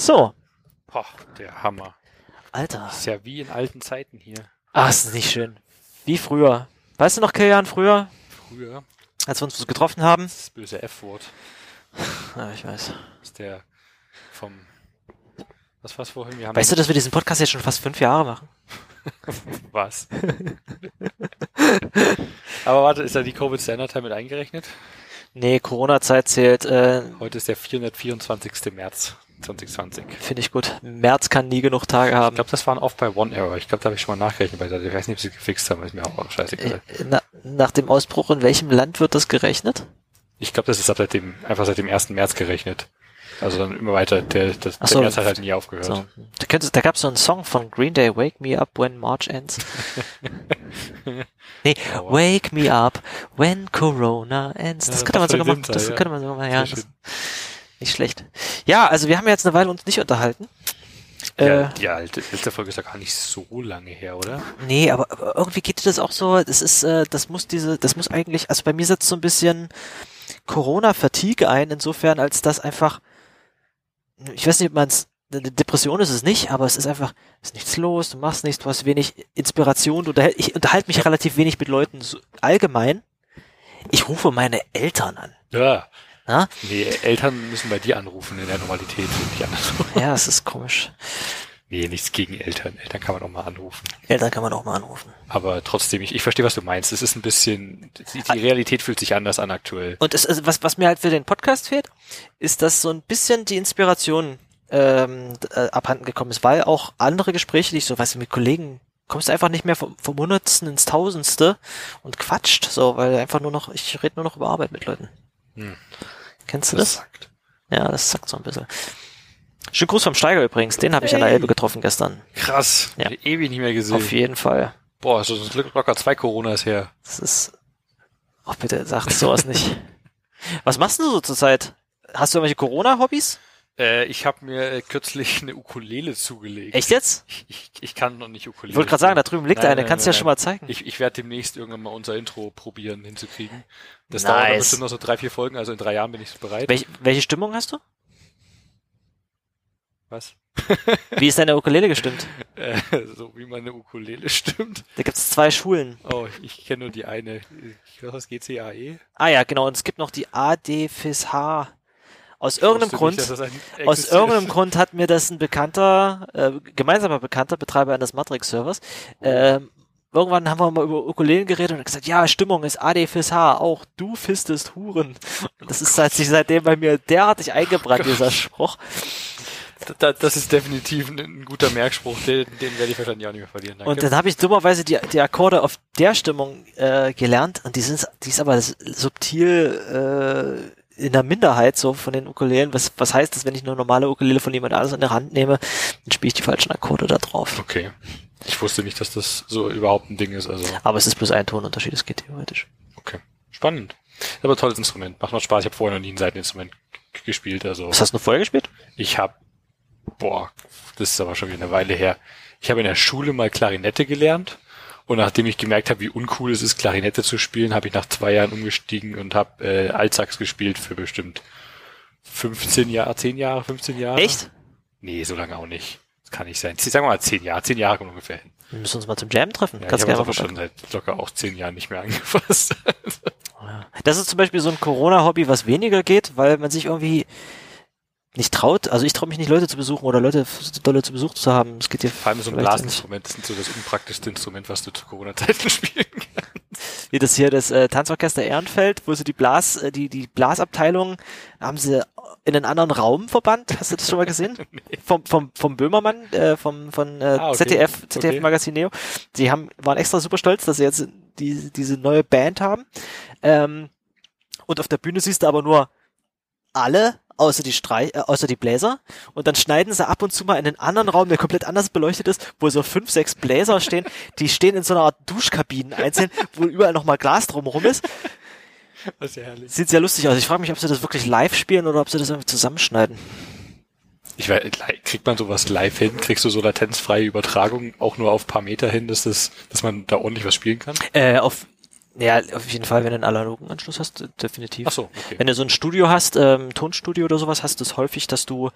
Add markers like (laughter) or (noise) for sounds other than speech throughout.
So, Boah, der Hammer. Alter. Ist ja wie in alten Zeiten hier. Ah, ist nicht schön. Wie früher. Weißt du noch, Kilian, früher, Früher. als wir uns getroffen haben? Das böse F-Wort. (sighs) Ja, ich weiß. Ist der vom. Was war's vorhin? Wir haben Weißt du, dass wir diesen Podcast jetzt schon fast fünf Jahre machen? (laughs) was? (laughs) Aber warte, ist da die Covid Standard Time mit eingerechnet? Nee, Corona-Zeit zählt, äh, Heute ist der 424. März 2020. finde ich gut. März kann nie genug Tage Ich haben. glaube, das waren oft bei One Error. Ich glaube, da habe ich schon mal nachgerechnet, weil ich weiß nicht, ob sie gefixt haben, ist mir auch scheißegal. Äh, Na, nach dem Ausbruch, in welchem Land wird das gerechnet? Ich glaube, das ist ab seit dem, einfach seit dem 1. März gerechnet. Also dann immer weiter. Der, das, so. der März hat halt nie aufgehört. So. Da, könntest, da gab es so einen Song von Green Day, Wake Me Up When March Ends. (laughs) nee, Aua. Wake Me Up When Corona Ends. Das Ja, könnte man sogar. Winter, Das ja. könnte man sogar machen. Ja. Nicht schlecht. Ja, also wir haben jetzt eine Weile uns nicht unterhalten. Ja, Äh, die alte, letzte Folge ist ja gar nicht so lange her, oder? Nee, aber, aber irgendwie geht dir das auch so, das ist, äh, das muss diese, das muss eigentlich, also bei mir setzt so ein bisschen Corona-Fatigue ein, insofern, als das einfach, ich weiß nicht, ob man es, eine Depression ist es nicht, aber es ist einfach, es ist nichts los, du machst nichts, du hast wenig Inspiration, du unterhält, ich unterhalte mich relativ wenig mit Leuten so allgemein. Ich rufe meine Eltern an. Ja. Na? Nee, Eltern müssen bei dir anrufen in der Normalität, nicht andersrum. Ja, es ist komisch. Nee, nichts gegen Eltern. Eltern kann man auch mal anrufen. Eltern kann man auch mal anrufen. Aber trotzdem, ich, ich verstehe, was du meinst. Es ist ein bisschen, die, die Realität fühlt sich anders an aktuell. Und es, also was, was mir halt für den Podcast fehlt, ist, dass so ein bisschen die Inspiration ähm, äh, abhanden gekommen ist, weil auch andere Gespräche, die ich so, weißt du, mit Kollegen, kommst du einfach nicht mehr vom, vom Hundertsten ins Tausendste und quatscht, so, weil einfach nur noch, ich rede nur noch über Arbeit mit Leuten. Hm. Kennst du Das das? sagt. Ja, das sagt so ein bisschen. Schönen Gruß vom Steiger übrigens, den habe ich an der Hey. Elbe getroffen gestern. Krass. Ja. Ewig nicht mehr gesehen. Auf jeden Fall. Boah, so so locker zwei Coronas her. Das ist. Oh, bitte, sag sowas nicht. (laughs) Was machst du so zurzeit? Hast du irgendwelche Corona-Hobbys? Äh, ich habe mir äh, kürzlich eine Ukulele zugelegt. Echt jetzt? Ich, (laughs) ich, ich kann noch nicht Ukulele. Ich wollte gerade sagen, da drüben liegt Nein, eine, nein, kannst du ja schon mal zeigen. Ich, ich werde demnächst irgendwann mal unser Intro probieren hinzukriegen. Das Nice. dauert dann bestimmt noch so drei, vier Folgen, also in drei Jahren bin ich bereit. Welche, welche Stimmung hast du? Was? Wie ist deine Ukulele gestimmt? (laughs) Äh, so wie meine Ukulele stimmt. Da gibt's zwei Schulen. Oh, ich kenne nur die eine. Ich glaube, das GCAE. Ah ja, genau. Und es gibt noch die AD FIS H. Aus irgendeinem Grund, Nicht, (laughs) aus irgendeinem Grund hat mir das ein bekannter, äh, gemeinsamer Bekannter, Betreiber eines Matrix-Servers, ähm, irgendwann haben wir mal über Ukulelen geredet und gesagt, ja, Stimmung ist AD FIS H, auch du fistest Huren. Das ist hat sich seitdem bei mir derartig eingebrannt, dieser Spruch. Da, das ist definitiv ein, guter Merkspruch, den, den werde ich wahrscheinlich auch nicht mehr verlieren. Danke. Und dann habe ich dummerweise die, die Akkorde auf der Stimmung äh, gelernt und die sind die ist aber subtil äh, in der Minderheit so von den Ukulelen. Was, was heißt das, wenn ich eine normale Ukulele von jemand anderes in der Hand nehme, dann spiele ich die falschen Akkorde da drauf. okay. Ich wusste nicht, dass das so überhaupt ein Ding ist. Also, Aber es ist bloß ein Tonunterschied, es geht theoretisch. okay. Spannend. Ist aber ein tolles Instrument. Macht noch Spaß. Ich habe vorher noch nie ein Seiteninstrument gespielt. Also Was hast du vorher gespielt? ich habe, boah, das ist aber schon wieder eine Weile her. Ich habe in der Schule mal Klarinette gelernt. Und nachdem ich gemerkt habe, wie uncool es ist, Klarinette zu spielen, habe ich nach zwei Jahren umgestiegen und habe äh, Altsax gespielt für bestimmt 15 Jahre, 10 Jahre, 15 Jahre. Echt? Nee, so lange auch nicht. Das kann nicht sein. Sagen wir mal 10 Jahre. 10 Jahre ungefähr hin. Wir müssen uns mal zum Jam treffen. Ja, Kannst ich habe aber schon seit locker auch 10 Jahren nicht mehr (laughs) angefasst. Das ist zum Beispiel so ein Corona-Hobby, was weniger geht, weil man sich irgendwie nicht traut. Also ich traue mich nicht, Leute zu besuchen oder Leute dolle zu Besuch zu haben. Es geht dir Vor allem so ein Blasinstrument. Das ist so das unpraktischste Instrument, was du zu Corona-Zeiten (laughs) spielen kannst. wie das hier das äh, Tanzorchester Ehrenfeld, wo sie die Blas, äh, die die Blasabteilung haben sie in einen anderen Raum verbannt. Hast du das schon mal gesehen? (laughs) Vom vom vom Böhmermann, äh, vom von äh, Ah, okay. ZDF ZDF Okay. Magazin Neo. Sie haben waren extra super stolz, dass sie jetzt die, diese neue Band haben. Ähm, und auf der Bühne siehst du aber nur alle außer die Streich, äh, außer die Bläser und dann schneiden sie ab und zu mal in einen anderen Raum, der komplett anders beleuchtet ist, wo so fünf, sechs Bläser stehen, die stehen in so einer Art Duschkabinen einzeln, wo überall nochmal Glas drumherum ist. Das ist ja herrlich. Sieht sehr lustig aus. Ich frage mich, ob sie das wirklich live spielen oder ob sie das irgendwie zusammenschneiden. Ich weiß, kriegt man sowas live hin? Kriegst du so latenzfreie Übertragung auch nur auf paar Meter hin, dass das, dass man da ordentlich was spielen kann? Äh, auf Ja, auf jeden Fall, wenn du einen analogen Anschluss hast, definitiv. Ach so, okay. Wenn du so ein Studio hast, ähm, Tonstudio oder sowas, hast du es häufig, dass du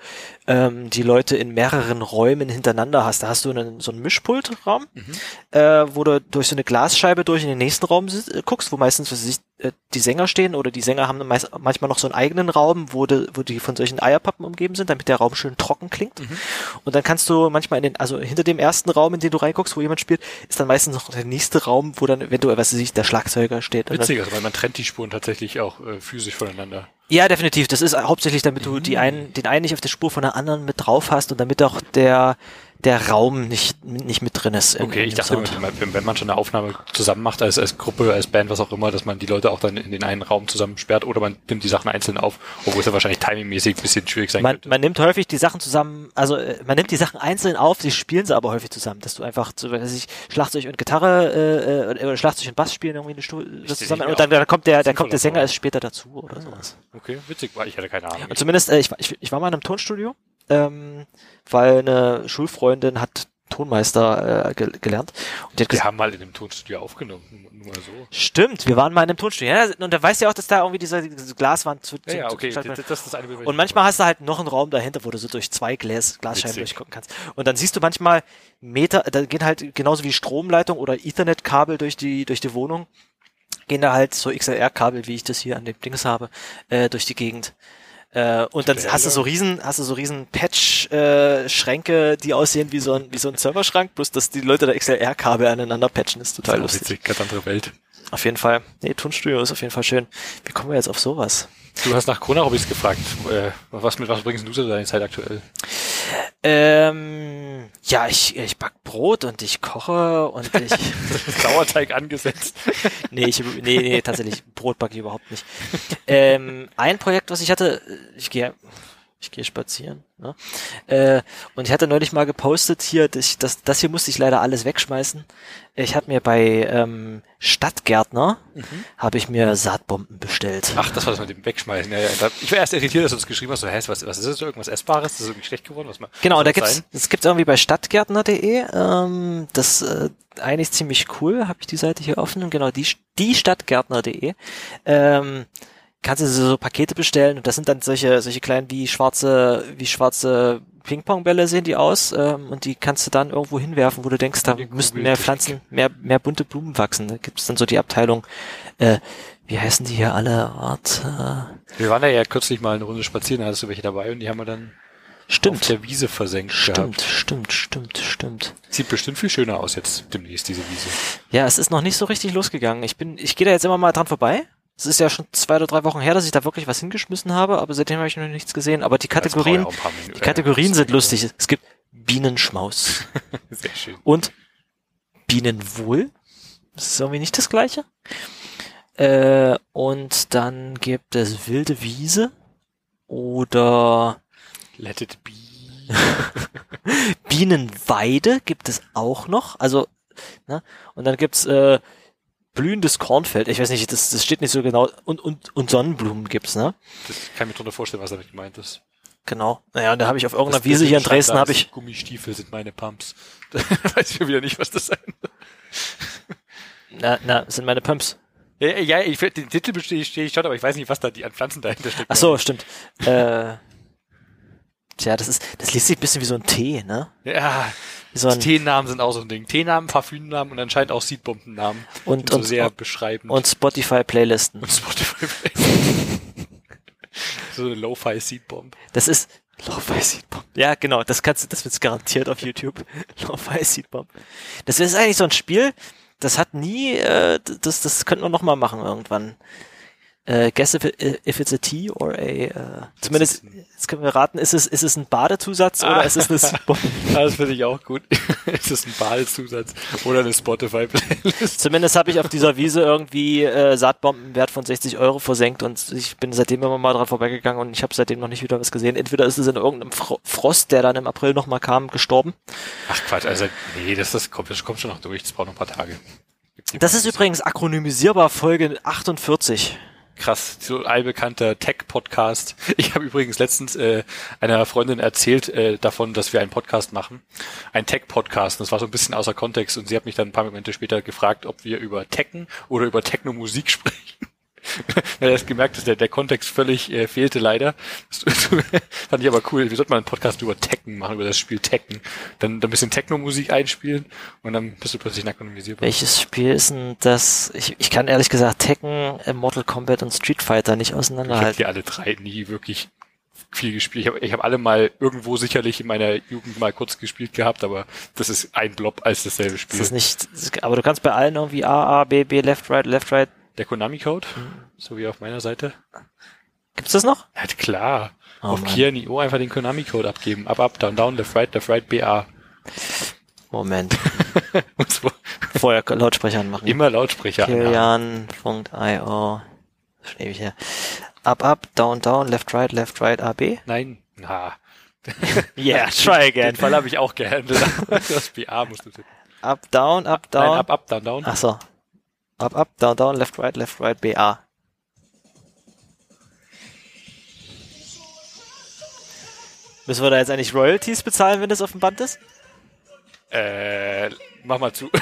ähm, die Leute in mehreren Räumen hintereinander hast. Da hast du einen, so einen Mischpultraum, Mhm. äh, wo du durch so eine Glasscheibe durch in den nächsten Raum äh, guckst, wo meistens was ich, äh, die Sänger stehen oder die Sänger haben meist, manchmal noch so einen eigenen Raum, wo, de, wo die von solchen Eierpappen umgeben sind, damit der Raum schön trocken klingt. Mhm. Und dann kannst du manchmal in den, also hinter dem ersten Raum, in den du reinguckst, wo jemand spielt, ist dann meistens noch der nächste Raum, wo dann, wenn du, was weiß ich, der Schlagzeuger steht. Und dann, Witzig, also weil man trennt die Spuren tatsächlich auch äh, physisch voneinander. ja, definitiv. Das ist hauptsächlich, damit du die einen, den einen nicht auf der Spur von der anderen mit drauf hast und damit auch der, der Raum nicht, nicht mit drin ist. Okay, in ich dachte, wenn man, wenn, man schon eine Aufnahme zusammen macht, als, als Gruppe, als Band, was auch immer, dass man die Leute auch dann in den einen Raum zusammen sperrt oder man nimmt die Sachen einzeln auf, obwohl es ja wahrscheinlich timingmäßig ein bisschen schwierig sein man, könnte. man nimmt häufig die Sachen zusammen, also äh, man nimmt die Sachen einzeln auf, sie spielen sie aber häufig zusammen, dass du einfach, so, weiß ich, Schlagzeug und Gitarre äh, äh, oder Schlagzeug und Bass spielen irgendwie eine Stu das zusammen und dann, dann kommt der, dann kommt der Sänger erst später dazu oder sowas. Okay, witzig, weil ich hatte keine Ahnung. Und zumindest, äh, ich, war- ich, ich war mal in einem Tonstudio, ähm, weil eine Schulfreundin hat Tonmeister äh, ge gelernt und die hat Wir haben mal in einem Tonstudio aufgenommen, nur mal so. stimmt, wir waren mal in einem Tonstudio. Ja, und da weißt du ja auch, dass da irgendwie diese, diese Glaswand zu, Ja, zu, ja, zu okay, das, gestaltet wird. das ist das eine was Und manchmal hast du halt noch einen Raum dahinter, wo du so durch zwei Glas, Glasscheiben Witzig. durchgucken kannst. Und dann siehst du manchmal Meter, da gehen halt genauso wie Stromleitung oder Ethernet-Kabel durch die, durch die Wohnung, gehen da halt so XLR-Kabel, wie ich das hier an dem Dings habe, äh, durch die Gegend. Äh, und dann hast du so riesen, hast du so riesen Patch-Schränke, die aussehen wie so ein, wie so ein Serverschrank, bloß dass die Leute da XLR-Kabel aneinander patchen, ist total Das ist lustig. witzig, ganz andere Welt. Auf jeden Fall. Nee, Tonstudio ist auf jeden Fall schön. Wie kommen wir jetzt auf sowas? Du hast nach Corona-Hobbys gefragt. Äh, was, mit was bringst du zu deiner Zeit aktuell? Ähm, ja, ich, ich back Brot und ich koche und ich, (laughs) Sauerteig angesetzt. (laughs) nee, ich, nee, nee, tatsächlich, Brot backe ich überhaupt nicht. Ähm, ein Projekt, was ich hatte, ich gehe, ich gehe spazieren, ne? Äh, und ich hatte neulich mal gepostet hier, das, das, das hier musste ich leider alles wegschmeißen. Ich habe mir bei ähm, Stadtgärtner habe ich mir Saatbomben bestellt. Ach, das war das mit dem Wegschmeißen. Ja, ja. Ich war erst irritiert, dass du das geschrieben hast. So, hä, was, was ist das? Irgendwas Essbares? Das ist irgendwie schlecht geworden? Was mal, Genau, was da gibt's, sein? das gibt's irgendwie bei stadtgärtner.de. Ähm, das äh, eigentlich ziemlich cool. Habe ich die Seite hier offen. Genau, die, die stadtgärtner.de. Ähm, kannst du so Pakete bestellen und das sind dann solche solche kleinen wie schwarze wie schwarze Ping-Pong-Bälle sehen die aus ähm, und die kannst du dann irgendwo hinwerfen, wo du denkst, da müssten mehr. Pflanzen, mehr mehr bunte Blumen wachsen. Da gibt's dann so die Abteilung. Äh, wie heißen die hier alle? Warte. Wir waren da ja kürzlich mal eine Runde spazieren, da hattest du welche dabei und die haben wir dann auf Stimmt. der Wiese versenkt Stimmt, gehabt. stimmt, stimmt, stimmt. Sieht bestimmt viel schöner aus jetzt demnächst, diese Wiese. Ja, es ist noch nicht so richtig losgegangen. Ich bin, ich gehe da jetzt immer mal dran vorbei. Es ist ja schon zwei oder drei Wochen her, dass ich da wirklich was hingeschmissen habe, aber seitdem habe ich noch nichts gesehen. Aber die Kategorien, die Kategorien sind lustig. Es gibt Bienenschmaus (laughs) Sehr schön. und Bienenwohl. Das ist irgendwie nicht das gleiche. Äh, und dann gibt es wilde Wiese oder Let it be. (laughs) Bienenweide gibt es auch noch. Also, ne? Und dann gibt's äh, blühendes Kornfeld. Ich weiß nicht, das, das steht nicht so genau. Und, und, und Sonnenblumen gibt's, ne? Das kann ich mir drunter vorstellen, was damit gemeint ist. Genau. Naja, und da habe ich auf irgendeiner Das- Wiese hier in Dresden habe ich. Gummistiefel sind meine Pumps. (laughs) Da weiß ich wieder nicht, was das sein soll. Na, na, sind meine Pumps. Ja, ja, ich, den Titel bestehe stehe ich schon, aber ich weiß nicht, was da die an Pflanzen dahinter steckt. Ach so, stimmt. äh, tja, das ist, das liest sich ein bisschen wie so ein Tee, ne? Ja, so ein, Teenamen sind auch so ein Ding. Teenamen, Parfümnamen und anscheinend auch Seedbombennamen. Und- so und- sehr und- beschreibend. und Spotify-Playlisten. Und Spotify. (laughs) so eine Lo-Fi Seedbomb. Das ist Lo-Fi Seedbomb. Ja, genau, das kannst du, das wird's garantiert auf YouTube. (laughs) Lo-Fi Seedbomb. Das ist eigentlich so ein Spiel, das hat nie, äh, das, das könnten wir noch mal machen irgendwann. Äh, guess if, it, if it's a tea or a, äh, zumindest, jetzt können wir raten, ist es, ist es ein Badezusatz oder Ah. ist es eine (laughs) Seedbomb? Das finde ich auch gut. (laughs) es ist ein Badezusatz oder eine Spotify-Playlist. Zumindest habe ich auf dieser Wiese irgendwie äh, Saatbomben wert von 60 Euro versenkt und ich bin seitdem immer mal dran vorbeigegangen und ich habe seitdem noch nicht wieder was gesehen. Entweder ist es in irgendeinem Fro Frost, der dann im April noch mal kam, gestorben. Ach Quatsch, also nee, das, das, kommt, das kommt schon noch durch. Das braucht noch ein paar Tage. Das ist übrigens akronymisierbar Folge 48. krass, so allbekannter Tech-Podcast. Ich habe übrigens letztens äh, einer Freundin erzählt äh, davon, dass wir einen Podcast machen. Ein Tech-Podcast. Das war so ein bisschen außer Kontext und sie hat mich dann ein paar Momente später gefragt, ob wir über Tekken oder über Techno-Musik (laughs) sprechen. (laughs) ja, er hat gemerkt, dass der, der Kontext völlig äh, fehlte leider. Das, (laughs) fand ich aber cool. Wir sollten mal einen Podcast über Tekken machen, über das Spiel Tekken. Dann, dann ein bisschen Techno-Musik einspielen und dann bist du plötzlich nackt Welches Spiel ist denn das? Ich, ich kann ehrlich gesagt Tekken, äh, Mortal Kombat und Street Fighter nicht auseinanderhalten. Ich habe die alle drei nie wirklich viel gespielt. Ich habe ich hab alle mal irgendwo sicherlich in meiner Jugend mal kurz gespielt gehabt, aber das ist ein Blob als dasselbe Spiel. Das ist nicht, aber du kannst bei allen irgendwie A, A, B, B, Left, Right, Left, Right, der Konami-Code, so wie auf meiner Seite. Gibt's das noch? Ja, klar. Oh, auf Kia.io einfach den Konami-Code abgeben. Up, up, down, down, left, right, left, right, BA. Moment. (laughs) Vorher Lautsprecher anmachen. Immer Lautsprecher Kilian.io. Schon ewig her. Up, up, down, down, left, right, left, right, AB? Nein. Na. (laughs) yeah, try again. Den Fall habe ich auch gehandelt. (laughs) das BA musst du tippen. Up, down, up, down. Nein, up, up, down, down. Ach so. Up, up, down, down, left, right, left, right, BA. Müssen wir da jetzt eigentlich Royalties bezahlen, wenn das auf dem Band ist? Äh, mach mal zu. (laughs)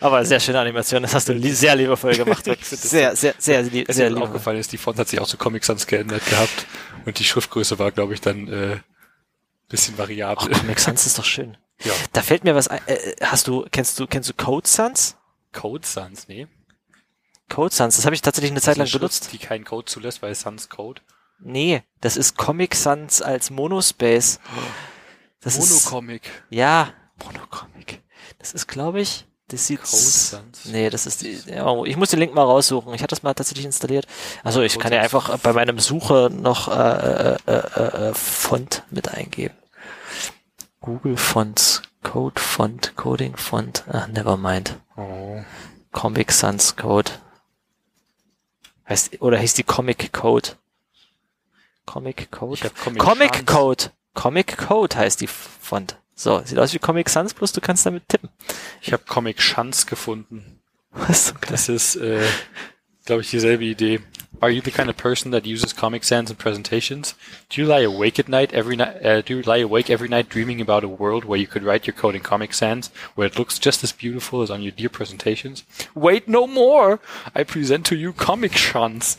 Aber sehr schöne Animation, das hast du li sehr liebevoll gemacht. sehr, sehr, sehr, sehr, sehr, sehr liebevoll. aufgefallen ist, die Font hat sich auch zu Comic Sans geändert gehabt und die Schriftgröße war, glaube ich, dann äh, bisschen variabel. Oh, Comic Sans ist doch schön. Ja. Da fällt mir was ein. Äh, hast du, kennst du, kennst du Code Sans? Code Sans, nee. Code Sans, das habe ich tatsächlich eine Zeit lang Schrift, benutzt. Die keinen Code zulässt, weil Sans Code. Nee, das ist Comic Sans als Monospace. Das Monocomic. Ist, ja, Monocomic. Das ist, glaube ich, das sieht. Code Sans. Nee, das ist die. Ja, ich muss den Link mal raussuchen. Ich hatte das mal tatsächlich installiert. Also ich Code kann ja einfach bei meinem Suche noch äh, äh, äh, äh, Font mit eingeben. Google Fonts, Code Font, Coding Font, ach, never mind. Oh. Comic Sans Code. Heißt, oder heißt die Comic Code? Comic Code? Comic, Comic Code. Comic Code heißt die Font. So, sieht aus wie Comic Sans, bloß du kannst damit tippen. Ich habe Comic Chance gefunden. Was? Okay. Das ist, äh, glaube ich, dieselbe Idee. Are you the kind of person that uses Comic Sans in presentations? Do you lie awake at night every night? Uh, do you lie awake every night dreaming about a world where you could write your code in Comic Sans, where it looks just as beautiful as on your dear presentations? Wait no more! I present to you Comic Sans,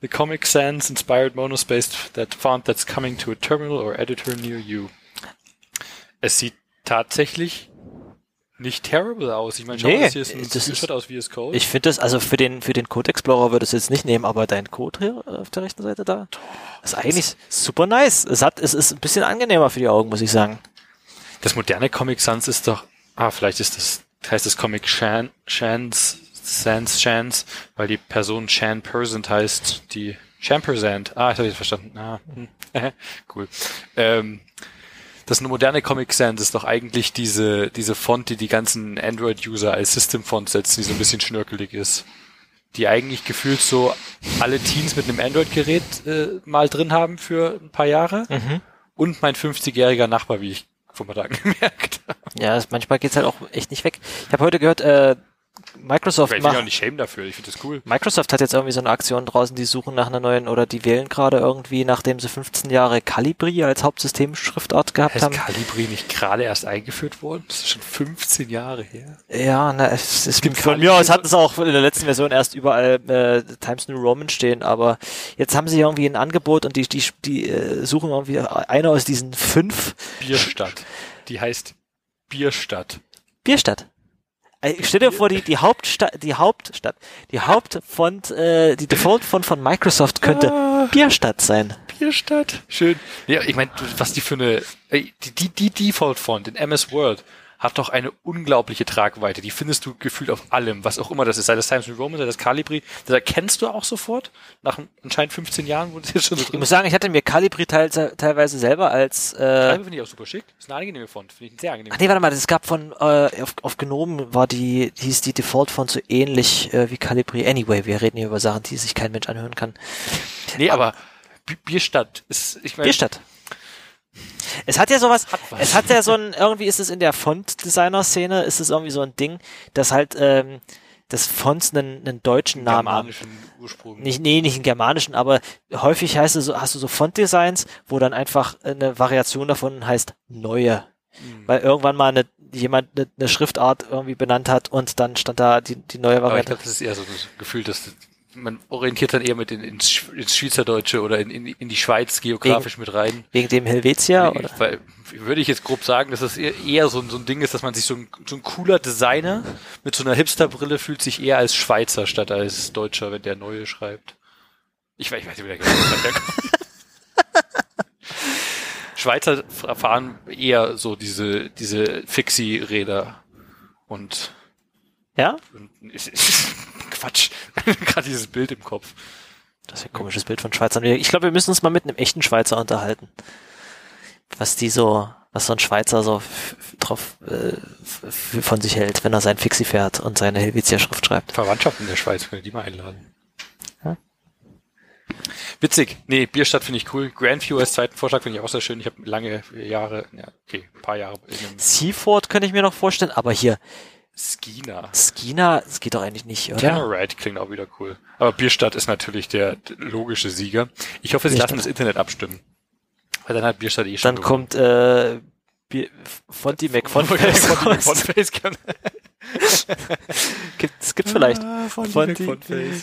the Comic Sans inspired monospace that font that's coming to a terminal or editor near you. Es sieht tatsächlich nicht terrible aus. Ich meine, schau, nee, das hier ist ein das Screenshot aus VS Code. Ich finde das, also für den, für den Code Explorer würde es jetzt nicht nehmen, aber dein Code hier auf der rechten Seite da, ist eigentlich super nice. Es hat, es ist ein bisschen angenehmer für die Augen, muss ich sagen. Das moderne Comic Sans ist doch, ah, vielleicht ist das, heißt das Comic Shan, Shans, Sans Chance, weil die Person Shan Persant heißt, die Champersand. Ah, ich habe jetzt verstanden. Ah, hm. (laughs) cool. Ähm, das moderne Comic Sans ist doch eigentlich diese, diese Font, die die ganzen Android-User als System-Font setzen, die so ein bisschen schnörkelig ist. Die eigentlich gefühlt so alle Teens mit einem Android-Gerät äh, mal drin haben für ein paar Jahre. Mhm. Und mein 50-jähriger Nachbar, wie ich vor ein paar Tagen (laughs) gemerkt habe. Ja, manchmal geht's halt auch echt nicht weg. Ich habe heute gehört, äh, Microsoft ich will auch nicht shame dafür, ich finde das cool. Microsoft hat jetzt irgendwie so eine Aktion draußen, die suchen nach einer neuen oder die wählen gerade irgendwie, nachdem sie 15 Jahre Calibri als Hauptsystemschriftart gehabt heißt haben. Ist Calibri nicht gerade erst eingeführt worden? Das ist schon 15 Jahre her. Ja, na, es, es gibt von mir aus hat es auch in der letzten Version erst überall äh, Times New Roman stehen, aber jetzt haben sie irgendwie ein Angebot und die, die, die äh, suchen irgendwie eine aus diesen fünf. Bierstadt. Die heißt Bierstadt. Bierstadt. Ich stell dir vor, die, die Hauptstadt, die Hauptstadt, die Hauptfont, äh, die Default-Font von Microsoft könnte ah, Bierstadt sein. Bierstadt. Schön. Ja, ich meine, was die für eine, die, die, die Default-Font in MS Word hat doch eine unglaubliche Tragweite. Die findest du gefühlt auf allem, was auch immer das ist. Sei das Times New Roman, sei das Calibri. Das erkennst du auch sofort. Nach anscheinend 15 Jahren, wo das jetzt schon so drin Ich muss sagen, ich hatte mir Calibri teil, teilweise selber als... Äh, Calibri finde ich auch super schick. Das ist eine angenehme Font. Finde ich sehr angenehm. Ach nee, warte mal, es gab von... Äh, auf, auf Gnome war die, hieß die Default-Font so ähnlich äh, wie Calibri. Anyway, wir reden hier über Sachen, die sich kein Mensch anhören kann. Nee, aber Bierstadt ist... Ich mein, Bierstadt. Es hat ja sowas, hat es hat ja so ein, irgendwie ist es in der Font-Designer-Szene, ist es irgendwie so ein Ding, dass halt, ähm, des Fonts einen, einen deutschen Namen haben. Germanischen Ursprung. Nicht, nee, nicht einen germanischen, aber häufig heißt es so, hast du so Fontdesigns, wo dann einfach eine Variation davon heißt neue. Hm. Weil irgendwann mal eine, jemand eine, eine Schriftart irgendwie benannt hat und dann stand da die, die neue Aber ich Variante. glaube, das ist eher so das Gefühl, dass man orientiert dann eher mit in, ins, Sch- ins Schweizerdeutsche oder in, in, in die Schweiz geografisch mit rein. Wegen dem Helvetia oder? Weil, würde ich jetzt grob sagen, dass das eher, so, ein- so ein Ding ist, dass man sich so ein, so ein cooler Designer mit so einer Hipsterbrille fühlt sich eher als Schweizer statt als Deutscher, wenn der Neue schreibt. Ich weiß, ich weiß nicht, wie der herkommt. (laughs) Schweizer fahren eher so diese, diese Fixie-Räder und Ja? und Quatsch. (laughs) Gerade dieses Bild im Kopf. Das ist ein komisches Bild von Schweizern. Ich glaube, wir müssen uns mal mit einem echten Schweizer unterhalten. Was die so, was so ein Schweizer so drauf äh, von sich hält, wenn er sein Fixie fährt und seine Helvetia-Schrift schreibt. Verwandtschaft in der Schweiz, können die mal einladen. Ja. Witzig. Nee, Bierstadt finde ich cool. Grandview als zweiten Vorschlag finde ich auch sehr schön. Ich habe lange Jahre, ja, okay, ein paar Jahre Seaford könnte ich mir noch vorstellen, aber hier, Skina. Skina, das geht doch eigentlich nicht, oder? Tamaraid klingt auch wieder cool. Aber Bierstadt ist natürlich der logische Sieger. Ich hoffe, sie Bierstadt. lassen das Internet abstimmen. Weil dann hat Bierstadt eh schon Dann kommt äh, Bier, Fonty McFonface raus. Fonface kann. Gibt, es gibt vielleicht Fonty Fonty.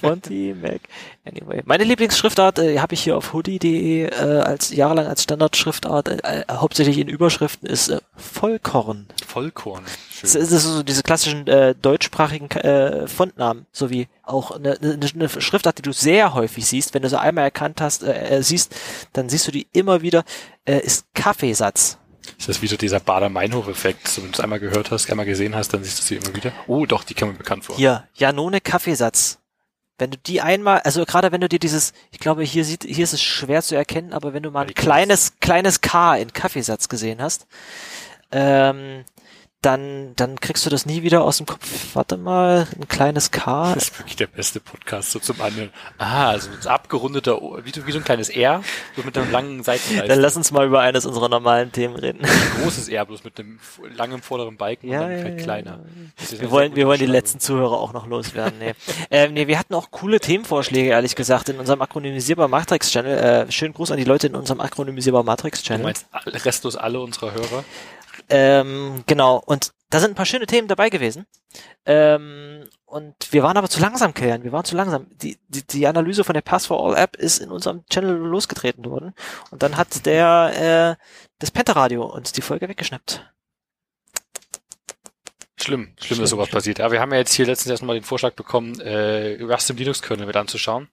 Fonty Mac. Anyway, meine Lieblingsschriftart äh, habe ich hier auf hoodie.de äh, als jahrelang als Standardschriftart, äh, äh, hauptsächlich in Überschriften, ist äh, Vollkorn. Vollkorn. Das Schön. ist, das ist so diese klassischen äh, deutschsprachigen äh, Fontnamen, sowie auch eine, eine, eine Schriftart, die du sehr häufig siehst. Wenn du so einmal erkannt hast, äh, äh, siehst, dann siehst du die immer wieder, äh, ist Kaffeesatz. Ist das wieder dieser Bader-Meinhof-Effekt? So, wenn du es einmal gehört hast, einmal gesehen hast, dann siehst du sie immer wieder. Oh, doch, die kommen mir bekannt vor. Hier, Janone Kaffeesatz. Wenn du die einmal, also gerade wenn du dir dieses, ich glaube, hier sieht, hier ist es schwer zu erkennen, aber wenn du mal ein kleines, kleines K in Kaffeesatz gesehen hast, ähm, dann, dann kriegst du das nie wieder aus dem Kopf. Warte mal, ein kleines K. Das ist wirklich der beste Podcast so zum Anhören. Ah, also ein abgerundeter, O- wie, so- wie so ein kleines R, bloß mit einem langen Seitenleiste. Dann lass uns mal über eines unserer normalen Themen reden. ein großes R, bloß mit einem langen vorderen Balken Ja, und dann halt ja, kleiner. Wir wollen, wir wollen die letzten Zuhörer auch noch loswerden. Nee. (laughs) ähm, nee, wir hatten auch coole Themenvorschläge, ehrlich gesagt, in unserem akronymisierbar Matrix Channel. Äh, schönen Gruß an die Leute in unserem akronymisierbar Matrix Du Channel. meinst all- restlos alle unserer Hörer? Ähm, genau, und da sind ein paar schöne Themen dabei gewesen. Ähm, und wir waren aber zu langsam, Kilian. Wir waren zu langsam. Die, die, die Analyse von der Pass for All App ist in unserem Channel losgetreten worden. Und dann hat der äh, das Pentaradio uns die Folge weggeschnappt. Schlimm, schlimm, Schlimm, dass sowas schlimm. passiert. Aber wir haben ja jetzt hier letztens erstmal den Vorschlag bekommen, äh, Rust im Linux-Kernel mit anzuschauen.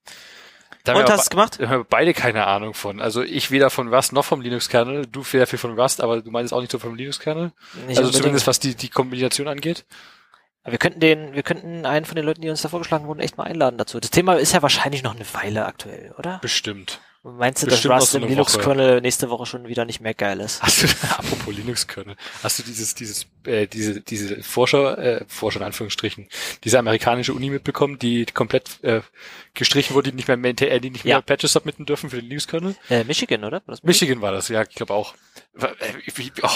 Da Und hast du es gemacht? (laughs) Da haben wir beide keine Ahnung von. Also ich weder von Rust noch vom Linux-Kernel. Du weder viel von Rust, aber du meinst auch nicht so vom Linux-Kernel. Also zumindest was die, die Kombination angeht. Aber Wir könnten den, wir könnten einen von den Leuten, die uns da vorgeschlagen wurden, echt mal einladen dazu. Das Thema ist ja wahrscheinlich noch eine Weile aktuell, oder? Bestimmt. Meinst du, bestimmt dass Rust so im Linux-Kernel nächste Woche schon wieder nicht mehr geil ist? Hast du, (laughs) apropos Linux-Kernel, hast du dieses, dieses, äh, diese, diese Forscher, äh, Forscher in Anführungsstrichen, diese amerikanische Uni mitbekommen, die komplett äh, gestrichen wurde, die nicht mehr, äh, die nicht mehr Ja. Patches submitten dürfen für den Linux-Kernel? Äh, Michigan, oder? War Michigan war das, ja, ich glaube auch. Äh, Wie, oh,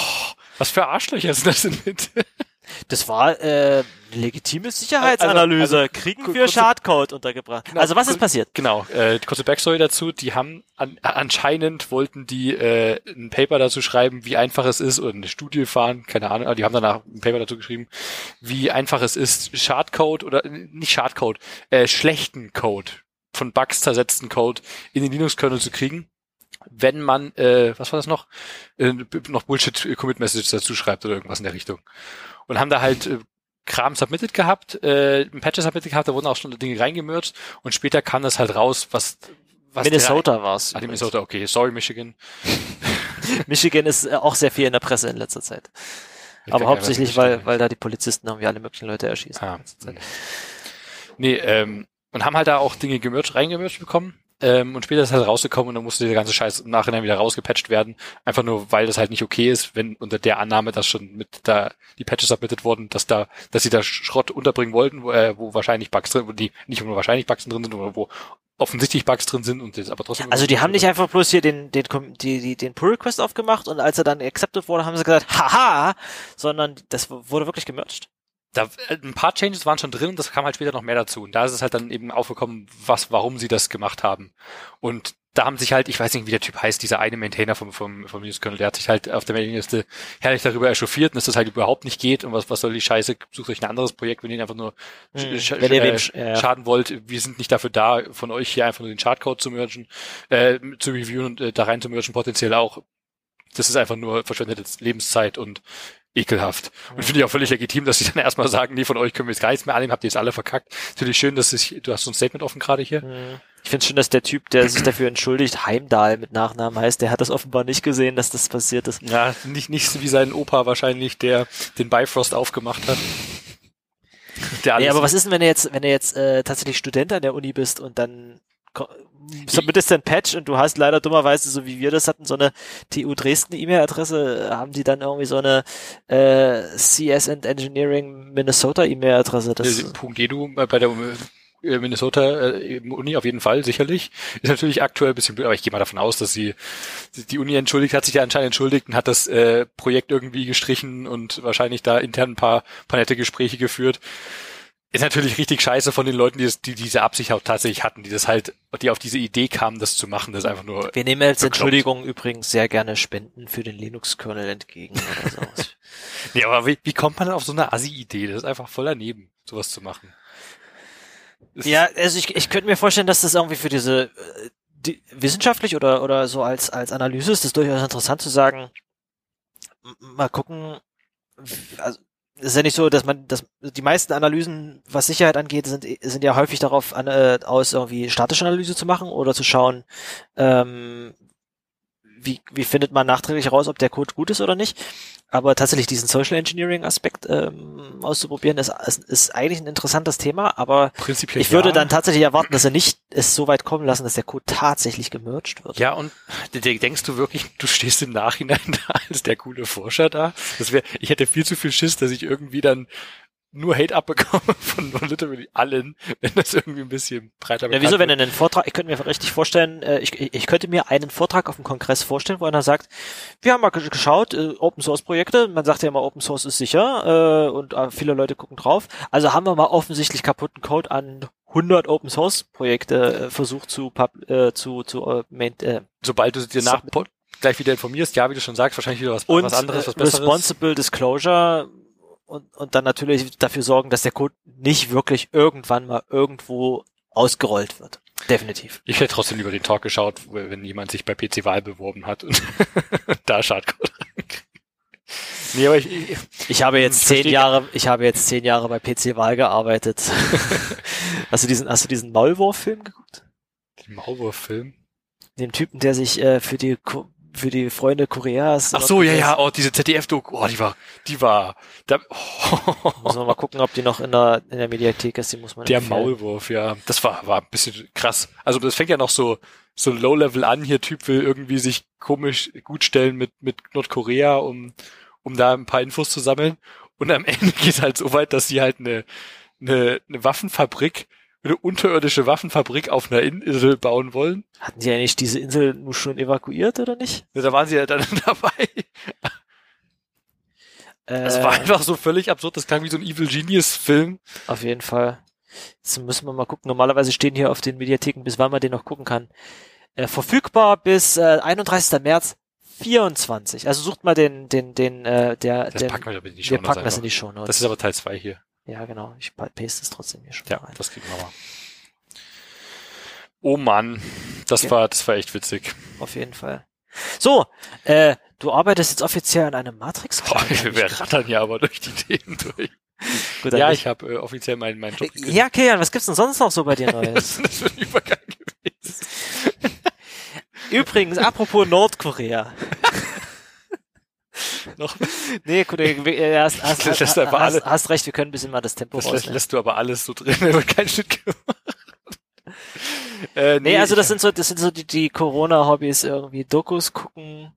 was für Arschlöcher sind das denn mit? Das war äh, legitime Sicherheitsanalyse. Also- also, Kriegen wir Schadcode untergebracht. Genau, also was ist passiert? Genau, äh, kurze Backstory dazu, die haben an, anscheinend wollten die äh, ein Paper dazu schreiben, wie einfach es ist, oder eine Studie fahren, keine Ahnung, aber die haben danach ein Paper dazu geschrieben, wie einfach es ist, Schadcode oder äh, nicht Schadcode, äh, schlechten Code, von Bugs zersetzten Code in den Linux-Kernel zu kriegen, wenn man, äh, was war das noch, äh, noch Bullshit-Commit-Message dazu schreibt oder irgendwas in der Richtung. Und haben da halt äh, Kram submitted gehabt, äh, ein Patch submitted gehabt, da wurden auch schon Dinge reingemerged und später kam das halt raus, was, was Minnesota war's. Der, ah, Minnesota, okay, sorry Michigan. (laughs) Michigan ist äh, auch sehr viel in der Presse in letzter Zeit. Ich Aber hauptsächlich, weil, weil da die Polizisten irgendwie alle möglichen Leute erschießen. Ah, nee, ähm, und haben halt da auch Dinge gemercht, reingemercht bekommen. Ähm, und später ist es halt rausgekommen und dann musste der ganze Scheiß im Nachhinein wieder rausgepatcht werden. Einfach nur, weil das halt nicht okay ist, wenn unter der Annahme, dass schon mit da die Patches submitted wurden, dass da, dass sie da Schrott unterbringen wollten, wo, äh, wo wahrscheinlich Bugs drin, wo die nicht nur wahrscheinlich Bugs drin sind, oder wo offensichtlich Bugs drin sind und das aber trotzdem. Also die haben nicht einfach bloß hier den, den, die, die, den Pull Request aufgemacht und als er dann accepted wurde, haben sie gesagt, haha, sondern das wurde wirklich gemerged. Da äh, ein paar Changes waren schon drin und das kam halt später noch mehr dazu. Und da ist es halt dann eben aufgekommen, was, warum sie das gemacht haben. Und da haben sich halt, ich weiß nicht, wie der Typ heißt, dieser eine Maintainer vom, vom, vom Linux Kernel, der hat sich halt auf der Mailingliste herrlich darüber echauffiert und dass das halt überhaupt nicht geht und was, was soll die Scheiße, sucht euch ein anderes Projekt, wenn ihr einfach nur Hm, sch wenn ihr äh, sch- ja. schaden wollt. Wir sind nicht dafür da, von euch hier einfach nur den Chartcode zu mergen, äh, zu reviewen und äh, da rein zu mergen potenziell auch. Das ist einfach nur verschwendete Lebenszeit und ekelhaft. Und finde ich auch völlig legitim, dass sie dann (laughs) erstmal sagen, nee, von euch können wir jetzt gar nichts mehr annehmen, habt ihr jetzt alle verkackt. Natürlich schön, dass sich, du hast so ein Statement offen gerade hier. Ich finde schon, dass der Typ, der sich dafür entschuldigt, Heimdall mit Nachnamen heißt, der hat das offenbar nicht gesehen, dass das passiert ist. Ja, nicht, nicht so wie sein Opa wahrscheinlich, der den Bifrost aufgemacht hat. Der Nee, aber was ist denn, wenn du jetzt, wenn du jetzt äh, tatsächlich Student an der Uni bist und dann submittest ein Patch und du hast leider dummerweise, so wie wir das hatten, so eine TU Dresden E-Mail-Adresse, haben die dann irgendwie so eine äh, CS and Engineering Minnesota E-Mail-Adresse. Das, Punkt Edu bei der äh, Minnesota äh, Uni auf jeden Fall, sicherlich. Ist natürlich aktuell ein bisschen blöd, aber ich gehe mal davon aus, dass sie die Uni entschuldigt, hat sich ja anscheinend entschuldigt und hat das äh, Projekt irgendwie gestrichen und wahrscheinlich da intern ein paar, paar nette Gespräche geführt. Ist natürlich richtig scheiße von den Leuten, die, das, die diese Absicht auch tatsächlich hatten, die das halt, die auf diese Idee kamen, das zu machen. Das ist einfach nur wir nehmen als bekloppt. Entschuldigung übrigens sehr gerne Spenden für den Linux-Kernel entgegen oder (laughs) so. Nee, aber wie, wie kommt man denn auf so eine Assi-Idee? Das ist einfach voll daneben, sowas zu machen. Das Ja, also ich, ich könnte mir vorstellen, dass das irgendwie für diese äh, die, wissenschaftlich oder oder so als als Analyse ist das durchaus interessant zu sagen. Mal gucken. Also es ist ja nicht so, dass man, dass die meisten Analysen, was Sicherheit angeht, sind sind ja häufig darauf an, äh, aus irgendwie statische Analyse zu machen oder zu schauen, ähm, wie wie findet man nachträglich heraus, ob der Code gut ist oder nicht. Aber tatsächlich diesen Social Engineering Aspekt ähm, auszuprobieren, ist, ist, ist eigentlich ein interessantes Thema, aber prinzipiell ich würde ja. dann tatsächlich erwarten, dass er nicht es so weit kommen lassen, dass der Code tatsächlich gemerged wird. Ja, und denkst du wirklich, du stehst im Nachhinein da (laughs) als der coole Forscher da? Das wäre, ich hätte viel zu viel Schiss, dass ich irgendwie dann nur Hate abbekomme (laughs) von, literally allen, wenn das irgendwie ein bisschen breiter Ja, wieso, wenn wird. er einen Vortrag, ich könnte mir richtig vorstellen, äh, ich, ich könnte mir einen Vortrag auf dem Kongress vorstellen, wo einer sagt, wir haben mal gesch- geschaut, äh, Open Source Projekte, man sagt ja immer, Open Source ist sicher, äh, und äh, viele Leute gucken drauf, also haben wir mal offensichtlich kaputten Code an 100 Open Source Projekte versucht zu, pub, äh, zu, zu, äh, main, äh, Sobald du dir nach gleich wieder informierst, ja, wie du schon sagst, wahrscheinlich wieder was, und was anderes, was besseres. Responsible Disclosure und, und dann natürlich dafür sorgen, dass der Code nicht wirklich irgendwann mal irgendwo ausgerollt wird. Definitiv. Ich hätte trotzdem lieber den Talk geschaut, wenn jemand sich bei PC Wahl beworben hat und (laughs) da Schadcode reinkriegt. Nee, aber ich, ich, Ich habe jetzt Ich zehn Jahre, ich habe jetzt zehn Jahre bei PC Wahl gearbeitet. (laughs) hast du diesen, hast du diesen Maulwurf-Film geguckt? den Maulwurf-Film. Den Typen, der sich äh, für die Ko- für die Freunde Koreas. Ach so, ja, ja, oh, diese ZDF-Doku, oh, die war, die war, da, (laughs) Muss man mal gucken, ob die noch in der in der Mediathek ist. Die muss man Der empfehlen. Maulwurf, ja. Das war, war ein bisschen krass. Also das fängt ja noch so, so Low-Level an. Hier Typ will irgendwie sich komisch gut stellen mit, mit Nordkorea, um, um da ein paar Infos zu sammeln. Und am (laughs) Ende geht es halt so weit, dass sie halt eine, eine, eine Waffenfabrik, eine unterirdische Waffenfabrik auf einer Insel bauen wollen. Hatten die eigentlich diese Insel nur schon evakuiert oder nicht? Ja, Da waren sie ja dann (laughs) dabei. Das Äh, war einfach so völlig absurd. Das klang wie so ein Evil Genius Film. Auf jeden Fall. Jetzt müssen wir mal gucken. Normalerweise stehen hier auf den Mediatheken, bis wann man den noch gucken kann. Äh, verfügbar bis äh, 31. März 24. Also sucht mal den, den, den, äh, der, Das den, packen wir die wir packen das in die Show Notes. Das ist aber Teil zwei hier. Ja, genau. Ich pa- paste es trotzdem hier schon Ja, rein. das kriegen wir mal. Oh Mann, das Ja. war, das war echt witzig. Auf jeden Fall. So, äh, du arbeitest jetzt offiziell an einem matrix Boah, wir, rattern ja aber durch die Themen durch. Gut, Ja, ich habe äh, offiziell meinen meinen Job gekündigt. Ja, Kilian, was gibt's denn sonst noch so bei dir (laughs) Neues? ist das für ein Übergang gewesen? Übrigens, apropos Nordkorea. (laughs) (laughs) Noch, Nee, Kollege, wir- äh, hast, hast, Das hast, hast, hast recht, wir können ein bisschen mal das Tempo das lässt, rausnehmen. lässt du aber alles so drin, (laughs) da wird kein Schnitt gemacht. Äh, Nee, also ich- das sind so, das sind so die, die Corona-Hobbys irgendwie Dokus gucken,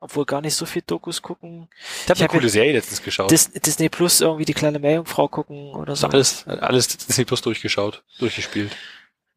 obwohl gar nicht so viel Dokus gucken. ich habe eine hab coole Serie letztens geschaut. Dis, Disney Plus irgendwie die kleine Meerjungfrau gucken oder so. alles, alles Disney Plus durchgeschaut, durchgespielt.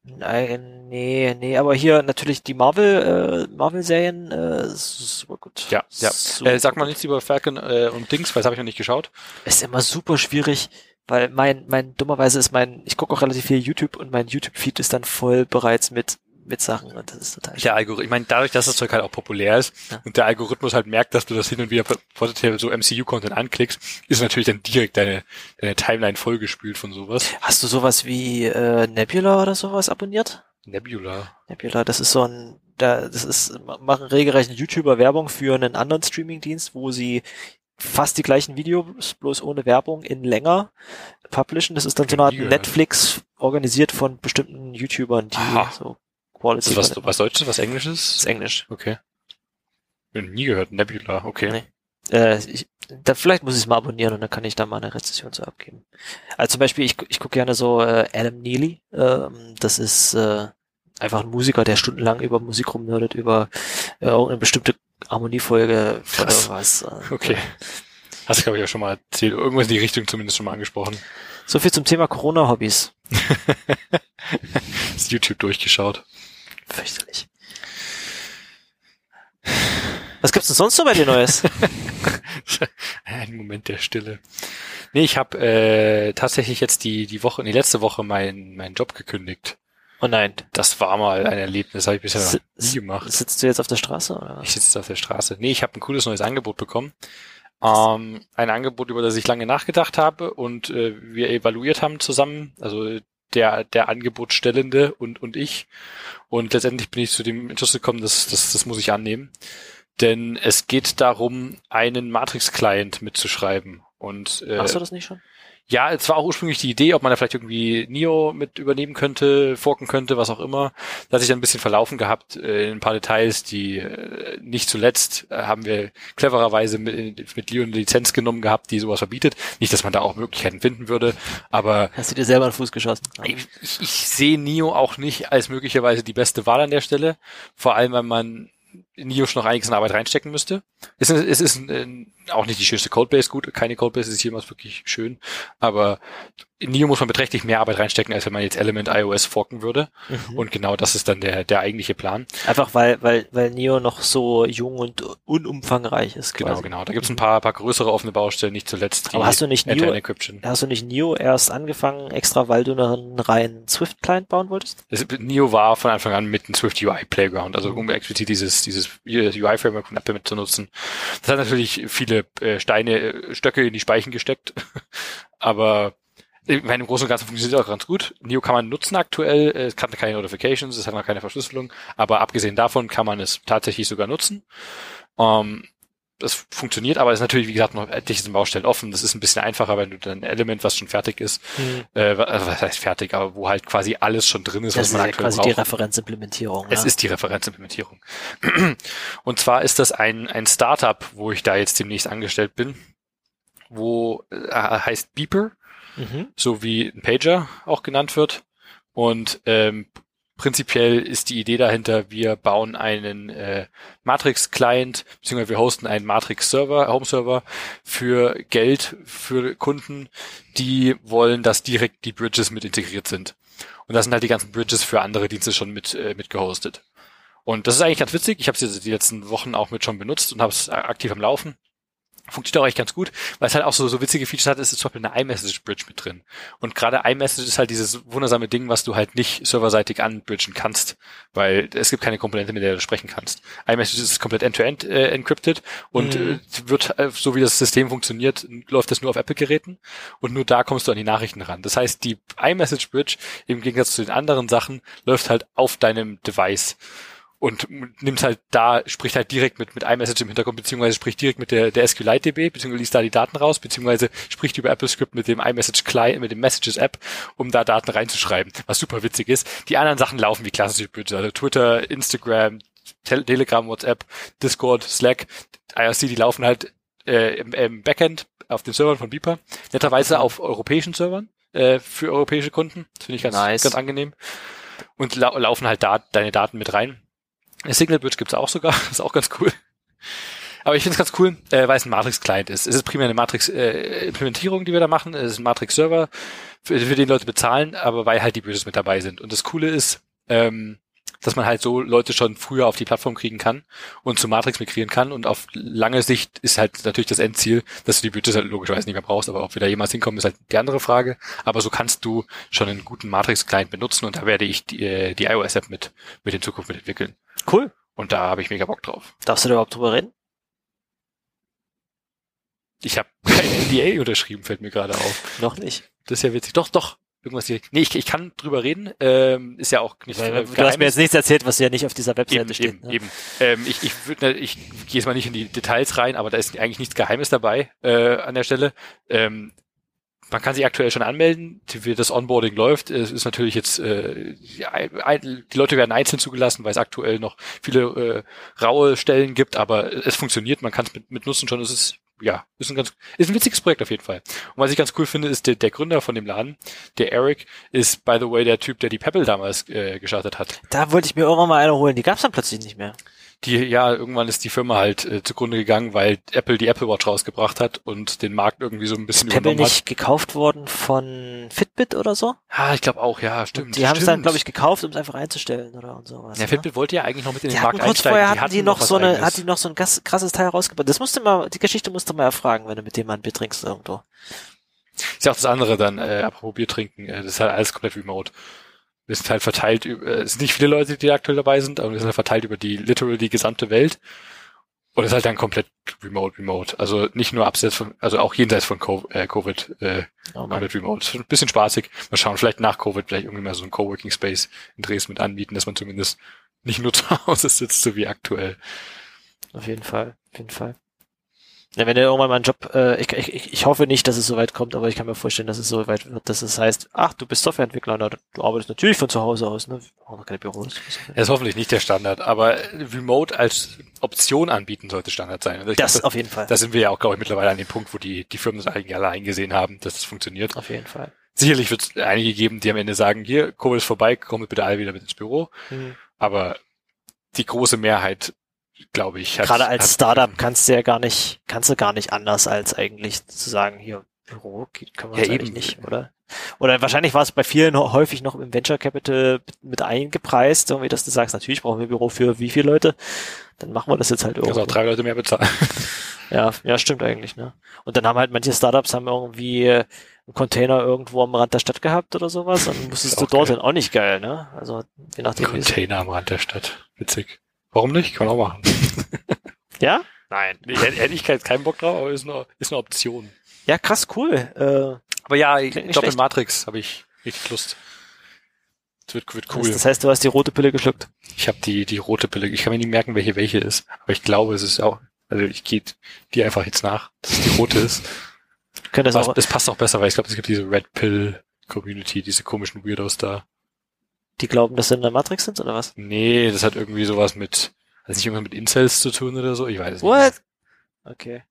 Nein, nee, nee, aber hier natürlich die Marvel, äh, Marvel-Serien, äh, super gut. Ja, ja. Äh, sag mal nichts über Falcon äh, und Dings, weil das habe ich noch nicht geschaut. Ist immer super schwierig, Weil mein, mein, dummerweise ist mein, ich gucke auch relativ viel YouTube und mein YouTube-Feed ist dann voll bereits mit mit Sachen und das ist total Der Algorithmus, ich meine, dadurch, dass das Zeug halt auch populär ist Ja. und der Algorithmus halt merkt, dass du das hin und wieder potenziell so MCU-Content anklickst, ist natürlich dann direkt deine, deine Timeline vollgespült von sowas. Hast du sowas wie äh, Nebula oder sowas abonniert? Nebula. Nebula, das ist so ein, da, das ist, machen regelrecht YouTuber Werbung für einen anderen Streamingdienst, wo sie fast die gleichen Videos, bloß ohne Werbung, in länger publishen. Das ist dann so eine Art. Netflix organisiert von bestimmten YouTubern, die Aha. so Quality das was, was Deutsches, was Englisches? Das ist Englisch. Okay. Hab nie gehört. Nebula, okay. Nee. Äh, ich, da, vielleicht muss ich es mal abonnieren und dann kann ich da mal eine Rezession zu abgeben. Also zum Beispiel, ich, ich gucke gerne so äh, Adam Neely. Ähm, das ist äh, einfach ein Musiker, der stundenlang über Musik rumnördet, über äh, irgendeine bestimmte Harmoniefolge Krass. irgendwas. Äh, Okay. Hast du, glaube ich, auch schon mal erzählt. Irgendwas in die Richtung zumindest schon mal angesprochen. So viel zum Thema Corona-Hobbys. (laughs) Hast YouTube durchgeschaut. Fürchterlich. Was gibt's denn sonst so bei dir Neues? (laughs) Ein Moment der Stille. Nee, ich habe äh, tatsächlich jetzt die, die Woche, die letzte Woche meinen meinen Job gekündigt. Oh nein. Das war mal ein Erlebnis, habe ich bisher noch Si- nie gemacht. Sitzt du jetzt auf der Straße oder Ich sitze jetzt auf der Straße. Nee, ich habe ein cooles neues Angebot bekommen. Ähm, ein Angebot, über das ich lange nachgedacht habe und äh, wir evaluiert haben zusammen, also der, der Angebotstellende und, und ich. Und letztendlich bin ich zu dem Entschluss gekommen, dass das, das muss ich annehmen. Denn es geht darum, einen Matrix-Client mitzuschreiben. Und äh, Machst du das nicht schon? Ja, es war auch ursprünglich die Idee, ob man da vielleicht irgendwie Neo mit übernehmen könnte, forken könnte, was auch immer. Da hat sich dann ein bisschen verlaufen gehabt äh, in ein paar Details, die äh, nicht zuletzt äh, haben wir clevererweise mit, mit Leo eine Lizenz genommen gehabt, die sowas verbietet. Nicht, dass man da auch Möglichkeiten finden würde, aber Hast du dir selber einen Fuß geschossen? ich, ich, ich sehe Neo auch nicht als möglicherweise die beste Wahl an der Stelle. Vor allem, wenn man in schon noch einiges an Arbeit reinstecken müsste. Es ist, es ist äh, auch nicht die schönste Codebase, gut, keine Codebase ist jemals wirklich schön, aber in Neo muss man beträchtlich mehr Arbeit reinstecken, als wenn man jetzt Element iOS forken würde. Mhm. Und genau das ist dann der, der eigentliche Plan. Einfach weil, weil, weil Neo noch so jung und unumfangreich ist. Genau, quasi. genau. Da gibt's ein paar, paar größere offene Baustellen, nicht zuletzt die Aber hast du nicht Neo, End-to-End-Encryption. hast du nicht Neo erst angefangen, extra weil du einen reinen Swift-Client bauen wolltest? Es, Neo war von Anfang an mit einem Swift UI Playground, also um explizit dieses, dieses UI Framework von Apple nutzen. Das hat natürlich viele äh, Steine, äh, Stöcke in die Speichen gesteckt, (laughs) aber ich meine, im Großen und Ganzen funktioniert es auch ganz gut. Neo kann man nutzen aktuell, äh, es hat keine Notifications, es hat noch keine Verschlüsselung, aber abgesehen davon kann man es tatsächlich sogar nutzen. Ähm, das funktioniert, aber es ist natürlich, wie gesagt, noch etliches Baustellen offen. Das ist ein bisschen einfacher, wenn du dann ein Element, was schon fertig ist, äh, wa- also was heißt fertig, aber wo halt quasi alles schon drin ist, Das was ist man ja aktuell quasi braucht. die Referenzimplementierung. Es ja. ist die Referenzimplementierung. (clears throat) Und zwar ist das ein, ein Startup, wo ich da jetzt demnächst angestellt bin, wo äh, heißt Beeper, Mhm. so wie ein Pager auch genannt wird. Und ähm, prinzipiell ist die Idee dahinter, wir bauen einen äh, Matrix-Client, beziehungsweise wir hosten einen Matrix-Server, Home-Server für Geld für Kunden, die wollen, dass direkt die Bridges mit integriert sind. Und das sind halt die ganzen Bridges für andere Dienste schon mit, äh, mit gehostet. Und das ist eigentlich ganz witzig. Ich habe es die letzten Wochen auch mit schon benutzt und habe es aktiv am Laufen. Funktioniert auch echt ganz gut, weil es halt auch so, so witzige Features hat, ist zum Beispiel eine iMessage-Bridge mit drin. Und gerade iMessage ist halt dieses wundersame Ding, was du halt nicht serverseitig anbridgen kannst, weil es gibt keine Komponente, mit der du sprechen kannst. iMessage ist komplett end-to-end äh, encrypted und Mhm. äh, wird, äh, so wie das System funktioniert, läuft das nur auf Apple-Geräten und nur da kommst du an die Nachrichten ran. Das heißt, die iMessage-Bridge im Gegensatz zu den anderen Sachen läuft halt auf deinem Device und nimmt halt da, spricht halt direkt mit, mit iMessage im Hintergrund, beziehungsweise spricht direkt mit der, der SQLite-DB, beziehungsweise liest da die Daten raus, beziehungsweise spricht über AppleScript mit dem iMessage Client, mit dem Messages App, um da Daten reinzuschreiben, was super witzig ist. Die anderen Sachen laufen wie klassische Bridges, also Twitter, Instagram, Tel Telegram, WhatsApp, Discord, Slack, IRC, die laufen halt äh, im, im Backend auf den Servern von Beeper, netterweise auf europäischen Servern äh, für europäische Kunden. Das finde ich ganz, Nice. ganz angenehm. Und lau laufen halt da deine Daten mit rein. Signal Bridge gibt's auch sogar, (laughs) ist auch ganz cool. Aber ich finde es ganz cool, äh, weil es ein Matrix-Client ist. Es ist primär eine Matrix-Implementierung, die wir da machen. Es ist ein Matrix-Server, für, für den Leute bezahlen, aber weil halt die Bridges mit dabei sind. Und das Coole ist, ähm, dass man halt so Leute schon früher auf die Plattform kriegen kann und zu Matrix migrieren kann und auf lange Sicht ist halt natürlich das Endziel, dass du die Budgets halt logischerweise nicht mehr brauchst, aber ob wir da jemals hinkommen, ist halt die andere Frage. Aber so kannst du schon einen guten Matrix-Client benutzen und da werde ich die, äh, die iOS-App mit, mit in Zukunft mitentwickeln. Cool. Und da habe ich mega Bock drauf. Darfst du da überhaupt drüber reden? Ich habe kein (laughs) NDA unterschrieben, fällt mir gerade auf. Noch nicht. Das ist ja witzig. Doch, doch. Irgendwas direkt. Nee, ich, ich kann drüber reden. Ähm, ist ja auch nicht Weil, äh, du hast mir jetzt nichts erzählt, was ja nicht auf dieser Webseite Eben, steht. eben, ne? eben. Ähm, ich ich, würd, ne, ich gehe jetzt mal nicht in die Details rein, aber da ist eigentlich nichts Geheimes dabei äh, an der Stelle. Ähm, man kann sich aktuell schon anmelden, das Onboarding läuft. Es ist natürlich jetzt, äh, die Leute werden einzeln zugelassen, weil es aktuell noch viele äh, raue Stellen gibt, aber es funktioniert, man kann es mit, mit nutzen schon. Es ist ja, ist ein ganz, ist ein witziges Projekt auf jeden Fall. Und was ich ganz cool finde, ist der, der Gründer von dem Laden, der Eric, ist by the way der Typ, der die Pebble damals äh, gestartet hat. Da wollte ich mir irgendwann mal eine holen. Die gab's dann plötzlich nicht mehr. Die, ja, irgendwann ist die Firma halt äh, zugrunde gegangen, weil Apple die Apple Watch rausgebracht hat und den Markt irgendwie so ein bisschen Pebble übernommen nicht gekauft worden von Fitbit oder so? Ah, ich glaube auch, ja, stimmt. die haben es dann, glaube ich, gekauft, um es einfach einzustellen oder und sowas. Ja, ne? Fitbit wollte ja eigentlich noch mit in Die den Markt kurz einsteigen. vorher hatten die hatten noch was so eine, Eigenes. hat die noch so ein krasses Teil rausgebracht. Das musste mal, die Geschichte musst du mal erfragen, wenn du mit dem mal ein Bier trinkst irgendwo. Ist ja auch das andere dann, äh, apropos Bier trinken, äh, das ist halt alles komplett remote. Wir sind halt verteilt, über- äh, es sind nicht viele Leute, die aktuell dabei sind, aber wir sind halt verteilt über die, literal die gesamte Welt. Und es ist halt dann komplett remote, remote. Also nicht nur abseits von, also auch jenseits von äh, Covid, äh, Oh komplett remote. Ein bisschen spaßig. Mal schauen, vielleicht nach Covid vielleicht irgendwie mal so ein Coworking Space in Dresden mit anbieten, dass man zumindest nicht nur (laughs) zu Hause sitzt, so wie aktuell. Auf jeden Fall, auf jeden Fall. Ja, wenn du irgendwann mal einen Job, äh, ich, ich, ich hoffe nicht, dass es so weit kommt, aber ich kann mir vorstellen, dass es so weit wird, dass es heißt, ach, du bist Softwareentwickler, na, du arbeitest natürlich von zu Hause aus, ne? Wir brauchen noch keine Büros. Er ist hoffentlich nicht der Standard, aber Remote als Option anbieten sollte Standard sein. Also Das glaub, auf jeden Fall. Da sind wir ja auch, glaube ich, mittlerweile an dem Punkt, wo die, die Firmen das eigentlich alle eingesehen haben, dass das funktioniert. Auf jeden Fall. Sicherlich wird es einige geben, die am Ende sagen, hier, Covid ist vorbei, kommt bitte alle wieder mit ins Büro. Mhm. Aber die große Mehrheit, glaube ich, hat, Gerade als Startup kannst du ja gar nicht, kannst du gar nicht anders als eigentlich zu sagen, hier, Büro können wir Ja, eben. nicht, oder? Oder wahrscheinlich war es bei vielen häufig noch im Venture Capital mit eingepreist, irgendwie, dass du sagst, natürlich brauchen wir Büro für wie viele Leute, dann machen wir das jetzt halt also irgendwo. auch drei Leute mehr bezahlen. (laughs) Ja, ja, stimmt eigentlich, ne? Und dann haben halt manche Startups haben irgendwie einen Container irgendwo am Rand der Stadt gehabt oder sowas und musstest du dort geil. dann auch nicht geil, ne? Also, je nachdem. Container am Rand der Stadt. Witzig. Warum nicht? Kann man auch machen. (laughs) Ja? Nein. Hätte ich keinen Bock drauf, aber ist eine, ist eine Option. Ja, krass, cool. Äh, Aber ja, ich glaube in. Matrix habe ich richtig Lust. Es wird, wird cool. das, das heißt, du hast die rote Pille geschluckt. Ich habe die, die rote Pille. Ich kann mir nicht merken, welche welche ist. Aber ich glaube, es ist auch, also ich gehe die einfach jetzt nach, dass es die rote ist. Könnte das Das, auch, das passt auch besser, weil ich glaube, es gibt diese Red Pill Community, diese komischen Weirdos da. Die glauben, dass sie in der Matrix sind, oder was? Nee, das hat irgendwie sowas mit, hat nicht irgendwas mit Incels zu tun oder so? Ich weiß es What? Okay.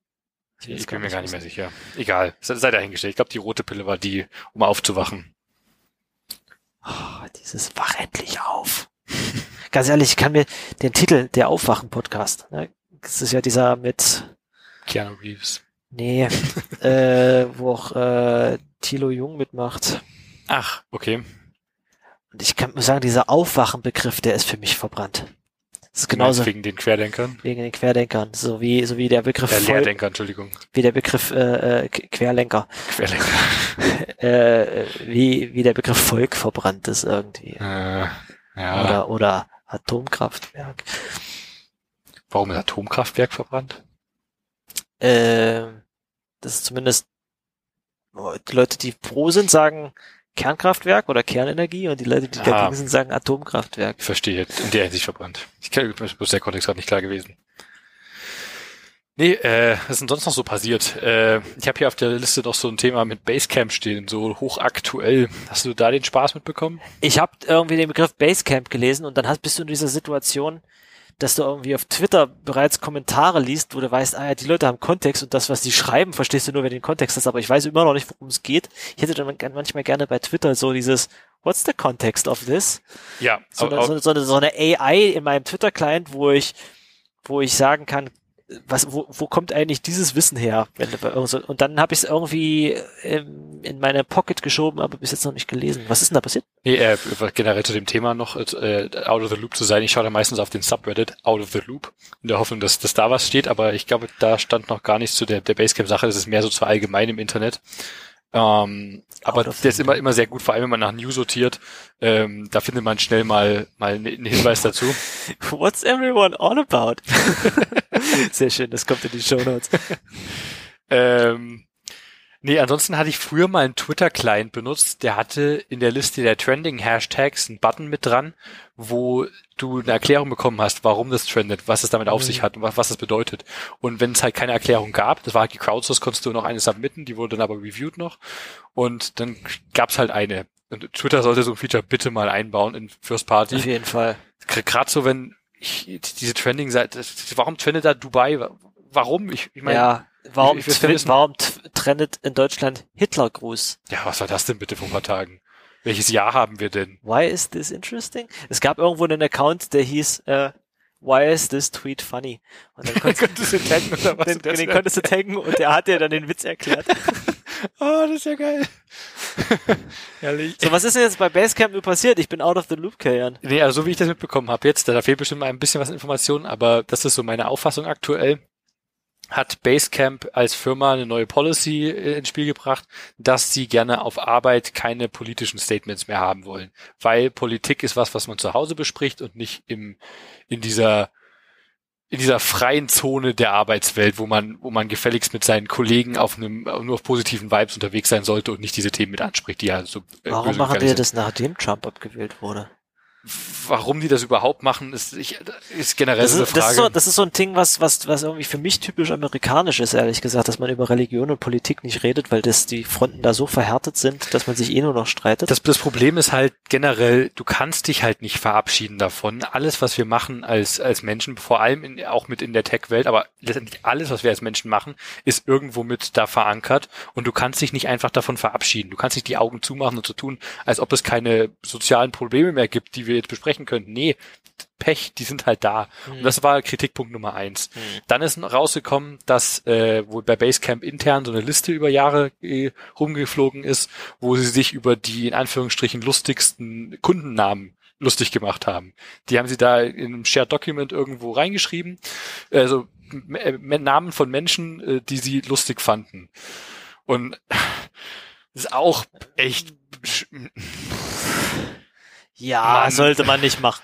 nicht. will Ich das bin mir gar nicht mehr sicher. Egal. Sei dahingestellt. Ich glaube, die rote Pille war die, um aufzuwachen. Oh, dieses Wach endlich auf. (laughs) Ganz ehrlich, ich kann mir den Titel, der Aufwachen-Podcast, ne? Das ist ja dieser mit, Keanu Reeves. nee, (laughs) äh, wo auch äh, Thilo Jung mitmacht. Ach, okay. Und ich kann nur sagen, dieser Aufwachen-Begriff, der ist für mich verbrannt. Das ist genauso Wegen den Querdenkern. wegen den Querdenkern, so wie, so wie der Begriff, Voll, Leerdenker, Entschuldigung. wie der Begriff äh, äh, Querlenker, Querdenker. (laughs) äh, wie, wie der Begriff Volk verbrannt ist irgendwie. Äh, ja. Oder, oder Atomkraftwerk. Warum ist Atomkraftwerk verbrannt? Äh, das ist zumindest oh, Leute, die pro sind, sagen Kernkraftwerk oder Kernenergie und die Leute, die Ah. dagegen sind, sagen Atomkraftwerk. Ich verstehe. In der Hinsicht verbrannt. Ich kann, bloß der Kontext gerade nicht klar gewesen. Nee, äh, was ist denn sonst noch so passiert? Äh, ich habe hier auf der Liste noch so ein Thema mit Basecamp stehen, so hochaktuell. Hast du da den Spaß mitbekommen? Ich habe irgendwie den Begriff Basecamp gelesen und dann hast, bist du in dieser Situation, dass du irgendwie auf Twitter bereits Kommentare liest, wo du weißt, ah ja, die Leute haben Kontext und das, was die schreiben, verstehst du nur, wenn du den Kontext hast, aber ich weiß immer noch nicht, worum es geht. Ich hätte dann manchmal gerne bei Twitter so dieses What's the context of this? Ja, So eine, so, so, so eine AI in meinem Twitter-Client, wo ich, wo ich sagen kann, was, wo, wo kommt eigentlich dieses Wissen her? Und dann habe ich es irgendwie ähm, in meine Pocket geschoben, aber bis jetzt noch nicht gelesen. Was ist denn da passiert? Nee, äh, generell zu dem Thema noch, äh, out of the loop zu sein. Ich schaue da meistens auf den Subreddit out of the loop, in der Hoffnung, dass, dass da was steht, aber ich glaube, da stand noch gar nichts zu der, der Basecamp-Sache. Das ist mehr so zu allgemein im Internet. Ähm, aber der ist immer, immer sehr gut, vor allem wenn man nach News sortiert. Ähm, da findet man schnell mal, mal einen Hinweis dazu. (laughs) What's everyone all about? (laughs) sehr schön, das kommt in die Show Notes. ähm, Nee, ansonsten hatte ich früher mal einen Twitter-Client benutzt, der hatte in der Liste der Trending-Hashtags einen Button mit dran, wo du eine Erklärung bekommen hast, warum das trendet, was es damit auf mhm. sich hat und was, was das bedeutet. Und wenn es halt keine Erklärung gab, das war halt gecrowdsourced, konntest du noch eine submitten, die wurde dann aber reviewed noch. Und dann gab es halt eine. Und Twitter sollte so ein Feature bitte mal einbauen in First Party. Auf jeden Fall. Gerade so, wenn ich, diese Trending-Seite, warum trendet da Dubai? Warum? Ich, ich meine, ja, warum, ich, ich warum trendet in Deutschland Hitlergruß? Ja, was war das denn bitte vor ein paar Tagen? Welches Jahr haben wir denn? Why is this interesting? Es gab irgendwo einen Account, der hieß äh, Why is this tweet funny? Und dann (laughs) konntest, du taggen oder was? Den, den konntest du taggen und der hat dir dann den Witz erklärt. (laughs) oh, das ist ja geil. (laughs) Herrlich. So, was ist denn jetzt bei Basecamp nur passiert? Ich bin out of the loop, Kajan. Nee, also so wie ich das mitbekommen habe jetzt, da fehlt bestimmt mal ein bisschen was Informationen, aber das ist so meine Auffassung aktuell hat Basecamp als Firma eine neue Policy äh, ins Spiel gebracht, dass sie gerne auf Arbeit keine politischen Statements mehr haben wollen, weil Politik ist was, was man zu Hause bespricht und nicht im in dieser in dieser freien Zone der Arbeitswelt, wo man wo man gefälligst mit seinen Kollegen auf einem nur auf positiven Vibes unterwegs sein sollte und nicht diese Themen mit anspricht, die ja so äh, Warum machen wir das nachdem Trump abgewählt wurde? Warum die das überhaupt machen, ist, ich, ist generell das ist, eine Frage. Das ist, so, das ist so ein Ding, was, was, was irgendwie für mich typisch amerikanisch ist, ehrlich gesagt, dass man über Religion und Politik nicht redet, weil das die Fronten da so verhärtet sind, dass man sich eh nur noch streitet. Das, das Problem ist halt generell, du kannst dich halt nicht verabschieden davon. Alles, was wir machen als, als Menschen, vor allem in, auch mit in der Tech-Welt, aber letztendlich alles, was wir als Menschen machen, ist irgendwo mit da verankert und du kannst dich nicht einfach davon verabschieden. Du kannst nicht die Augen zumachen und so tun, als ob es keine sozialen Probleme mehr gibt, die wir jetzt besprechen könnten. Nee, Pech, die sind halt da. Mhm. Und das war Kritikpunkt Nummer eins. Mhm. Dann ist rausgekommen, dass äh, wo bei Basecamp intern so eine Liste über Jahre äh, rumgeflogen ist, wo sie sich über die in Anführungsstrichen lustigsten Kundennamen lustig gemacht haben. Die haben sie da in einem Shared Document irgendwo reingeschrieben. Also äh, Namen von Menschen, äh, die sie lustig fanden. Und das ist auch echt ja, Mann. sollte man nicht machen.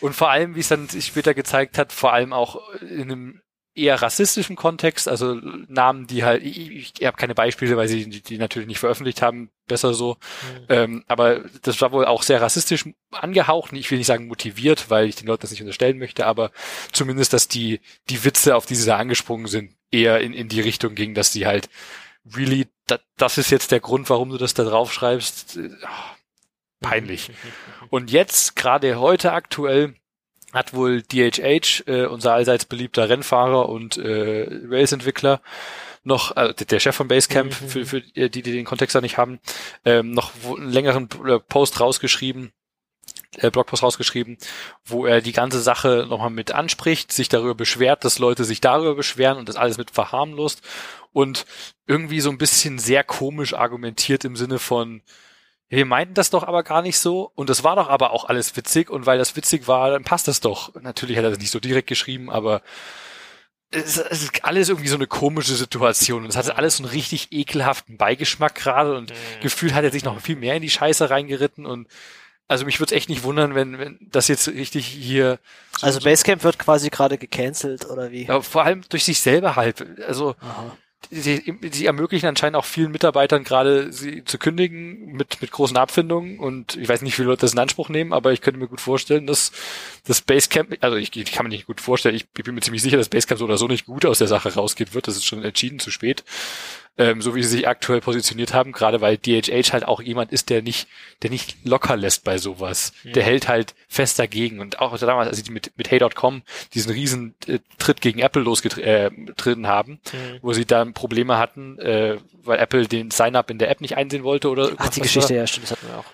Und vor allem, wie es dann sich später gezeigt hat, vor allem auch in einem eher rassistischen Kontext, also Namen, die halt, ich, ich, ich habe keine Beispiele, weil sie die, die natürlich nicht veröffentlicht haben, besser so. Mhm. Ähm, aber das war wohl auch sehr rassistisch angehaucht. Ich will nicht sagen motiviert, weil ich den Leuten das nicht unterstellen möchte, aber zumindest, dass die, die Witze, auf die sie da angesprungen sind, eher in, in die Richtung ging, dass sie halt really, da, das ist jetzt der Grund, warum du das da drauf schreibst. Peinlich. Und jetzt, gerade heute aktuell, hat wohl DHH, äh, unser allseits beliebter Rennfahrer und äh, Race-Entwickler, noch, äh, der Chef von Basecamp, mhm. für, für die, die den Kontext da nicht haben, ähm, noch einen längeren äh, Post rausgeschrieben, äh, Blogpost rausgeschrieben, wo er die ganze Sache nochmal mit anspricht, sich darüber beschwert, dass Leute sich darüber beschweren und das alles mit verharmlost und irgendwie so ein bisschen sehr komisch argumentiert im Sinne von, wir meinten das doch aber gar nicht so und das war doch aber auch alles witzig und weil das witzig war, dann passt das doch. Natürlich hat er das nicht so direkt geschrieben, aber es, ist alles irgendwie so eine komische Situation und es hatte alles so einen richtig ekelhaften Beigeschmack gerade und mhm. gefühlt hat er sich noch viel mehr in die Scheiße reingeritten und also mich würde es echt nicht wundern, wenn, wenn das jetzt richtig hier. So also Basecamp wird quasi gerade gecancelt oder wie? Ja, vor allem durch sich selber halt. Also Aha sie, sie ermöglichen anscheinend auch vielen Mitarbeitern gerade sie zu kündigen mit, mit großen Abfindungen. Und ich weiß nicht, wie viele Leute das in Anspruch nehmen, aber ich könnte mir gut vorstellen, dass das Basecamp, also ich, ich kann mir nicht gut vorstellen, ich, ich bin mir ziemlich sicher, dass Basecamp so oder so nicht gut aus der Sache rausgeht wird, das ist schon entschieden zu spät ähm, so wie sie sich aktuell positioniert haben, gerade weil DHH halt auch jemand ist, der nicht, der nicht locker lässt bei sowas. Ja. Der hält halt fest dagegen. Und auch damals, als sie mit, mit Hey.com diesen riesen äh, Tritt gegen Apple losgetreten äh, haben, mhm. wo sie dann Probleme hatten, äh, weil Apple den Sign-up in der App nicht einsehen wollte oder Ach, die Geschichte, war. ja, stimmt, das hatten wir auch.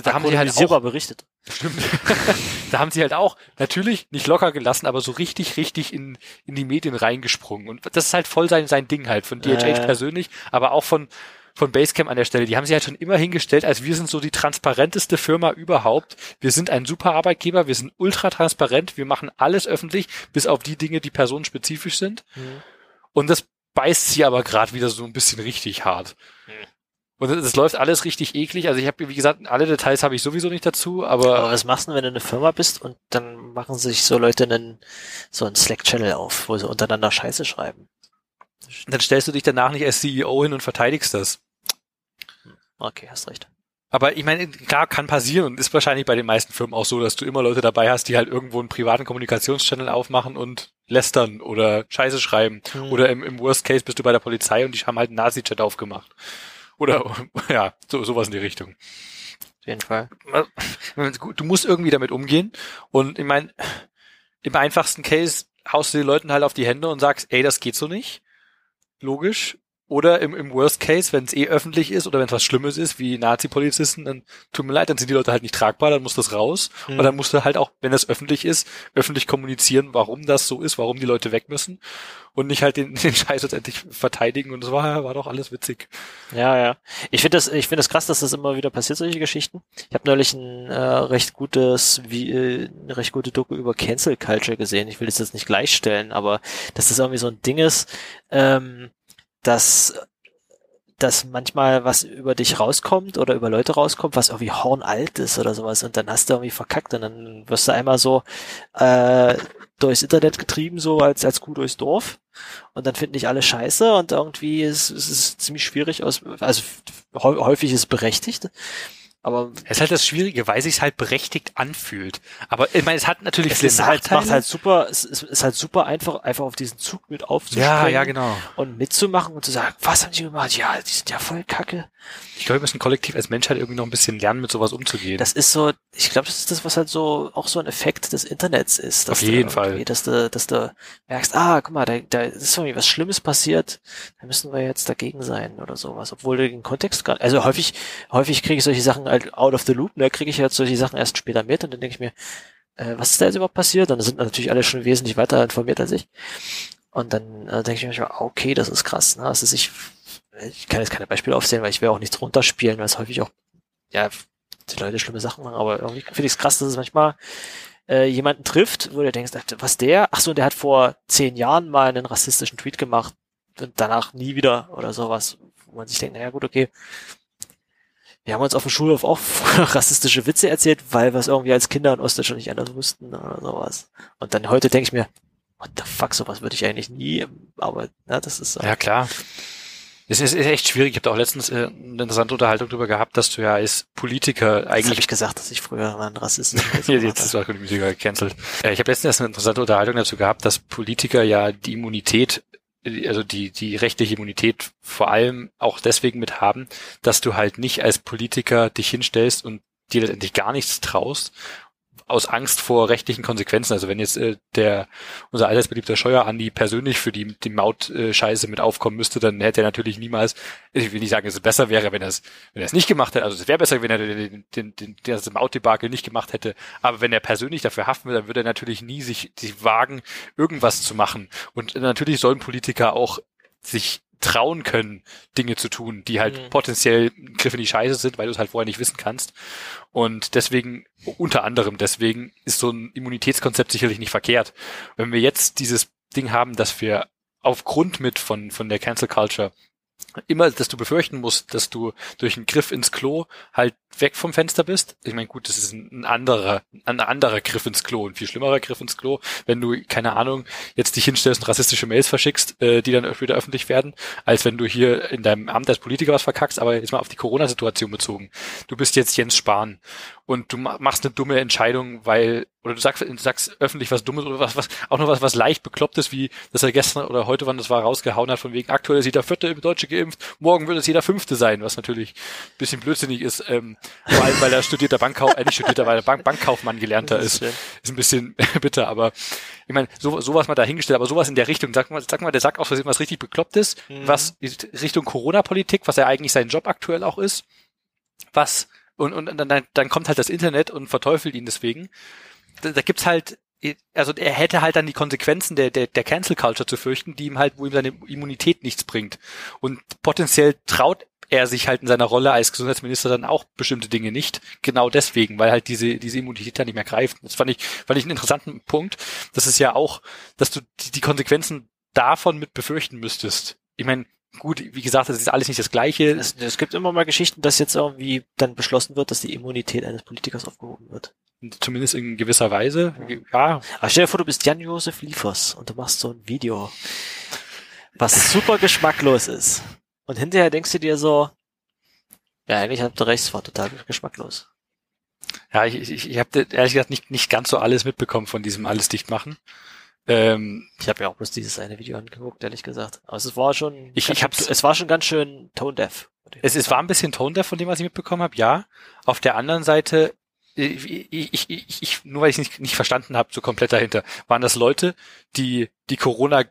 Da haben sie halt auch, berichtet. Stimmt. (laughs) da haben sie halt auch natürlich nicht locker gelassen, aber so richtig, richtig in, in die Medien reingesprungen. Und das ist halt voll sein, sein Ding halt, von DHH äh. persönlich, aber auch von, von Basecamp an der Stelle. Die haben sie halt schon immer hingestellt, als wir sind so die transparenteste Firma überhaupt. Wir sind ein super Arbeitgeber, wir sind ultra transparent, wir machen alles öffentlich, bis auf die Dinge, die personenspezifisch sind. Mhm. Und das beißt sie aber gerade wieder so ein bisschen richtig hart. Mhm. Und es läuft alles richtig eklig. Also ich habe, wie gesagt, alle Details habe ich sowieso nicht dazu, aber. Aber was machst du, wenn du eine Firma bist und dann machen sich so Leute einen, so einen Slack-Channel auf, wo sie untereinander Scheiße schreiben? Dann stellst du dich danach nicht als CEO hin und verteidigst das. Okay, hast recht. Aber ich meine, klar, kann passieren und ist wahrscheinlich bei den meisten Firmen auch so, dass du immer Leute dabei hast, die halt irgendwo einen privaten Kommunikationschannel aufmachen und lästern oder Scheiße schreiben. Hm. Oder im, im Worst Case bist du bei der Polizei und die haben halt einen Nazi-Chat aufgemacht. Oder ja, so, sowas in die Richtung. Auf jeden Fall. Du musst irgendwie damit umgehen. Und ich meine, im einfachsten Case haust du den Leuten halt auf die Hände und sagst, ey, das geht so nicht. Logisch. Oder im, im Worst Case, wenn es eh öffentlich ist oder wenn es was Schlimmes ist, wie Nazi-Polizisten, dann tut mir leid, dann sind die Leute halt nicht tragbar, dann muss das raus. Mhm. Und dann musst du halt auch, wenn das öffentlich ist, öffentlich kommunizieren, warum das so ist, warum die Leute weg müssen und nicht halt den, (laughs) den Scheiß letztendlich verteidigen. Und das war, war doch alles witzig. Ja, ja. Ich finde das, ich finde das krass, dass das immer wieder passiert, solche Geschichten. Ich habe neulich ein äh, recht gutes, wie, äh, eine recht gute Doku über Cancel Culture gesehen. Ich will das jetzt nicht gleichstellen, aber dass das irgendwie so ein Ding ist, ähm, dass dass manchmal was über dich rauskommt oder über Leute rauskommt, was irgendwie hornalt ist oder sowas und dann hast du irgendwie verkackt und dann wirst du einmal so äh, durchs Internet getrieben, so als, als Kuh durchs Dorf und dann finden dich alle scheiße und irgendwie ist, es ziemlich schwierig aus, also häufig ist es berechtigt, aber es ist halt das Schwierige, weil sich halt berechtigt anfühlt. Aber ich meine, es hat natürlich es viele ist halt, macht halt super, es ist, ist, halt super einfach, einfach auf diesen Zug mit aufzuspringen. Ja, ja, genau. Und mitzumachen und zu sagen, was haben die gemacht? Ja, die sind ja voll kacke. Ich glaube, wir müssen kollektiv als Menschheit irgendwie noch ein bisschen lernen, mit sowas umzugehen. Das ist so, ich glaube, das ist das, was halt so, auch so ein Effekt des Internets ist. Auf jeden Fall. Dass du, dass du merkst, ah, guck mal, da, da ist irgendwie was Schlimmes passiert, da müssen wir jetzt dagegen sein oder sowas. Obwohl du den Kontext gerade, also häufig, häufig kriege ich solche Sachen halt out of the loop, ne, kriege ich jetzt solche Sachen erst später mit und dann denke ich mir, äh, was ist da jetzt überhaupt passiert? Dann sind natürlich alle schon wesentlich weiter informiert als ich. Und dann äh, denke ich mir manchmal, okay, das ist krass. Ne? Also ich, ich kann jetzt keine Beispiele aufzählen, weil ich will auch nichts runterspielen, weil es häufig auch, ja, die Leute schlimme Sachen machen, aber irgendwie finde ich es krass, dass es manchmal äh, jemanden trifft, wo du denkst, was der? Ach so, der hat vor zehn Jahren mal einen rassistischen Tweet gemacht und danach nie wieder oder sowas, wo man sich denkt, naja gut, okay, wir haben uns auf dem Schulhof auch (laughs) rassistische Witze erzählt, weil wir es irgendwie als Kinder in Ostdeutschland nicht anders wussten oder sowas. Und dann heute denke ich mir, what the fuck, sowas würde ich eigentlich nie, aber na, das ist so. Ja, klar. Es ist, ist echt schwierig. Ich habe auch letztens äh, eine interessante Unterhaltung darüber gehabt, dass du ja als Politiker eigentlich. Habe ich gesagt, dass ich früher mal ein Rassist bin. Jetzt ist auch Musiker gecancelt. Äh, ich habe letztens eine interessante Unterhaltung dazu gehabt, dass Politiker ja die Immunität also die, die rechtliche Immunität vor allem auch deswegen mit haben, dass du halt nicht als Politiker dich hinstellst und dir letztendlich gar nichts traust aus Angst vor rechtlichen Konsequenzen. Also wenn jetzt äh, der unser allseits Scheuer Andi persönlich für die, die Maut-Scheiße mit aufkommen müsste, dann hätte er natürlich niemals, ich will nicht sagen, dass es besser wäre, wenn er es wenn er es nicht gemacht hätte. Also es wäre besser, wenn er den, den, den, das Mautdebakel nicht gemacht hätte. Aber wenn er persönlich dafür haften will, dann würde er natürlich nie sich, sich wagen, irgendwas zu machen. Und natürlich sollen Politiker auch sich trauen können, Dinge zu tun, die halt mhm. potenziell Griff in die Scheiße sind, weil du es halt vorher nicht wissen kannst. Und deswegen, unter anderem deswegen, ist so ein Immunitätskonzept sicherlich nicht verkehrt. Wenn wir jetzt dieses Ding haben, dass wir aufgrund mit von, von der Cancel Culture immer, dass du befürchten musst, dass du durch einen Griff ins Klo halt weg vom Fenster bist. Ich meine, gut, das ist ein anderer, ein anderer Griff ins Klo, ein viel schlimmerer Griff ins Klo, wenn du, keine Ahnung, jetzt dich hinstellst und rassistische Mails verschickst, äh, die dann wieder öffentlich werden, als wenn du hier in deinem Amt als Politiker was verkackst, aber jetzt mal auf die Corona-Situation bezogen. Du bist jetzt Jens Spahn und du machst eine dumme Entscheidung, weil oder du sagst, du sagst öffentlich was Dummes oder was, was auch noch was, was leicht beklopptes, wie dass er gestern oder heute, wann das war, rausgehauen hat, von wegen aktuell ist jeder Vierte im Deutsche geimpft, morgen wird es jeder Fünfte sein, was natürlich ein bisschen blödsinnig ist, ähm, vor allem weil er studierter Bankkauf, äh, nicht studierter, weil er Bank Bankkaufmann gelernter ist. Ist, ist ein bisschen (laughs) bitter, aber ich meine, so, sowas mal dahingestellt, aber sowas in der Richtung, sag mal, sag mal, der sagt auch was richtig beklopptes, mhm. was Richtung Corona-Politik, was ja eigentlich sein Job aktuell auch ist, was und, und dann, dann kommt halt das Internet und verteufelt ihn deswegen. Da, da gibt's halt, also er hätte halt dann die Konsequenzen der, der, der Cancel Culture zu fürchten, die ihm halt, wo ihm seine Immunität nichts bringt. Und potenziell traut er sich halt in seiner Rolle als Gesundheitsminister dann auch bestimmte Dinge nicht. Genau deswegen, weil halt diese, diese Immunität dann nicht mehr greift. Das fand ich, fand ich einen interessanten Punkt. Das ist ja auch, dass du die, die Konsequenzen davon mit befürchten müsstest. Ich meine, gut, wie gesagt, das ist alles nicht das Gleiche. Es, es gibt immer mal Geschichten, dass jetzt irgendwie dann beschlossen wird, dass die Immunität eines Politikers aufgehoben wird. Zumindest in gewisser Weise. Ja. Aber stell dir vor, du bist Jan-Josef Liefers und du machst so ein Video, was super geschmacklos ist. Und hinterher denkst du dir so, ja, eigentlich habt ihr recht, es war total geschmacklos. Ja, ich, ich, ich habe ehrlich gesagt nicht, nicht ganz so alles mitbekommen von diesem alles dicht machen. Ähm, ich habe ja auch bloß dieses eine Video angeguckt, ehrlich gesagt. Aber es war schon, ich, ich hab's, es war schon ganz schön tone deaf. Es, es war ein bisschen tone deaf von dem, was ich mitbekommen habe, ja. Auf der anderen Seite ich, ich, ich, ich, nur weil ich nicht, nicht verstanden habe, so komplett dahinter, waren das Leute, die die Corona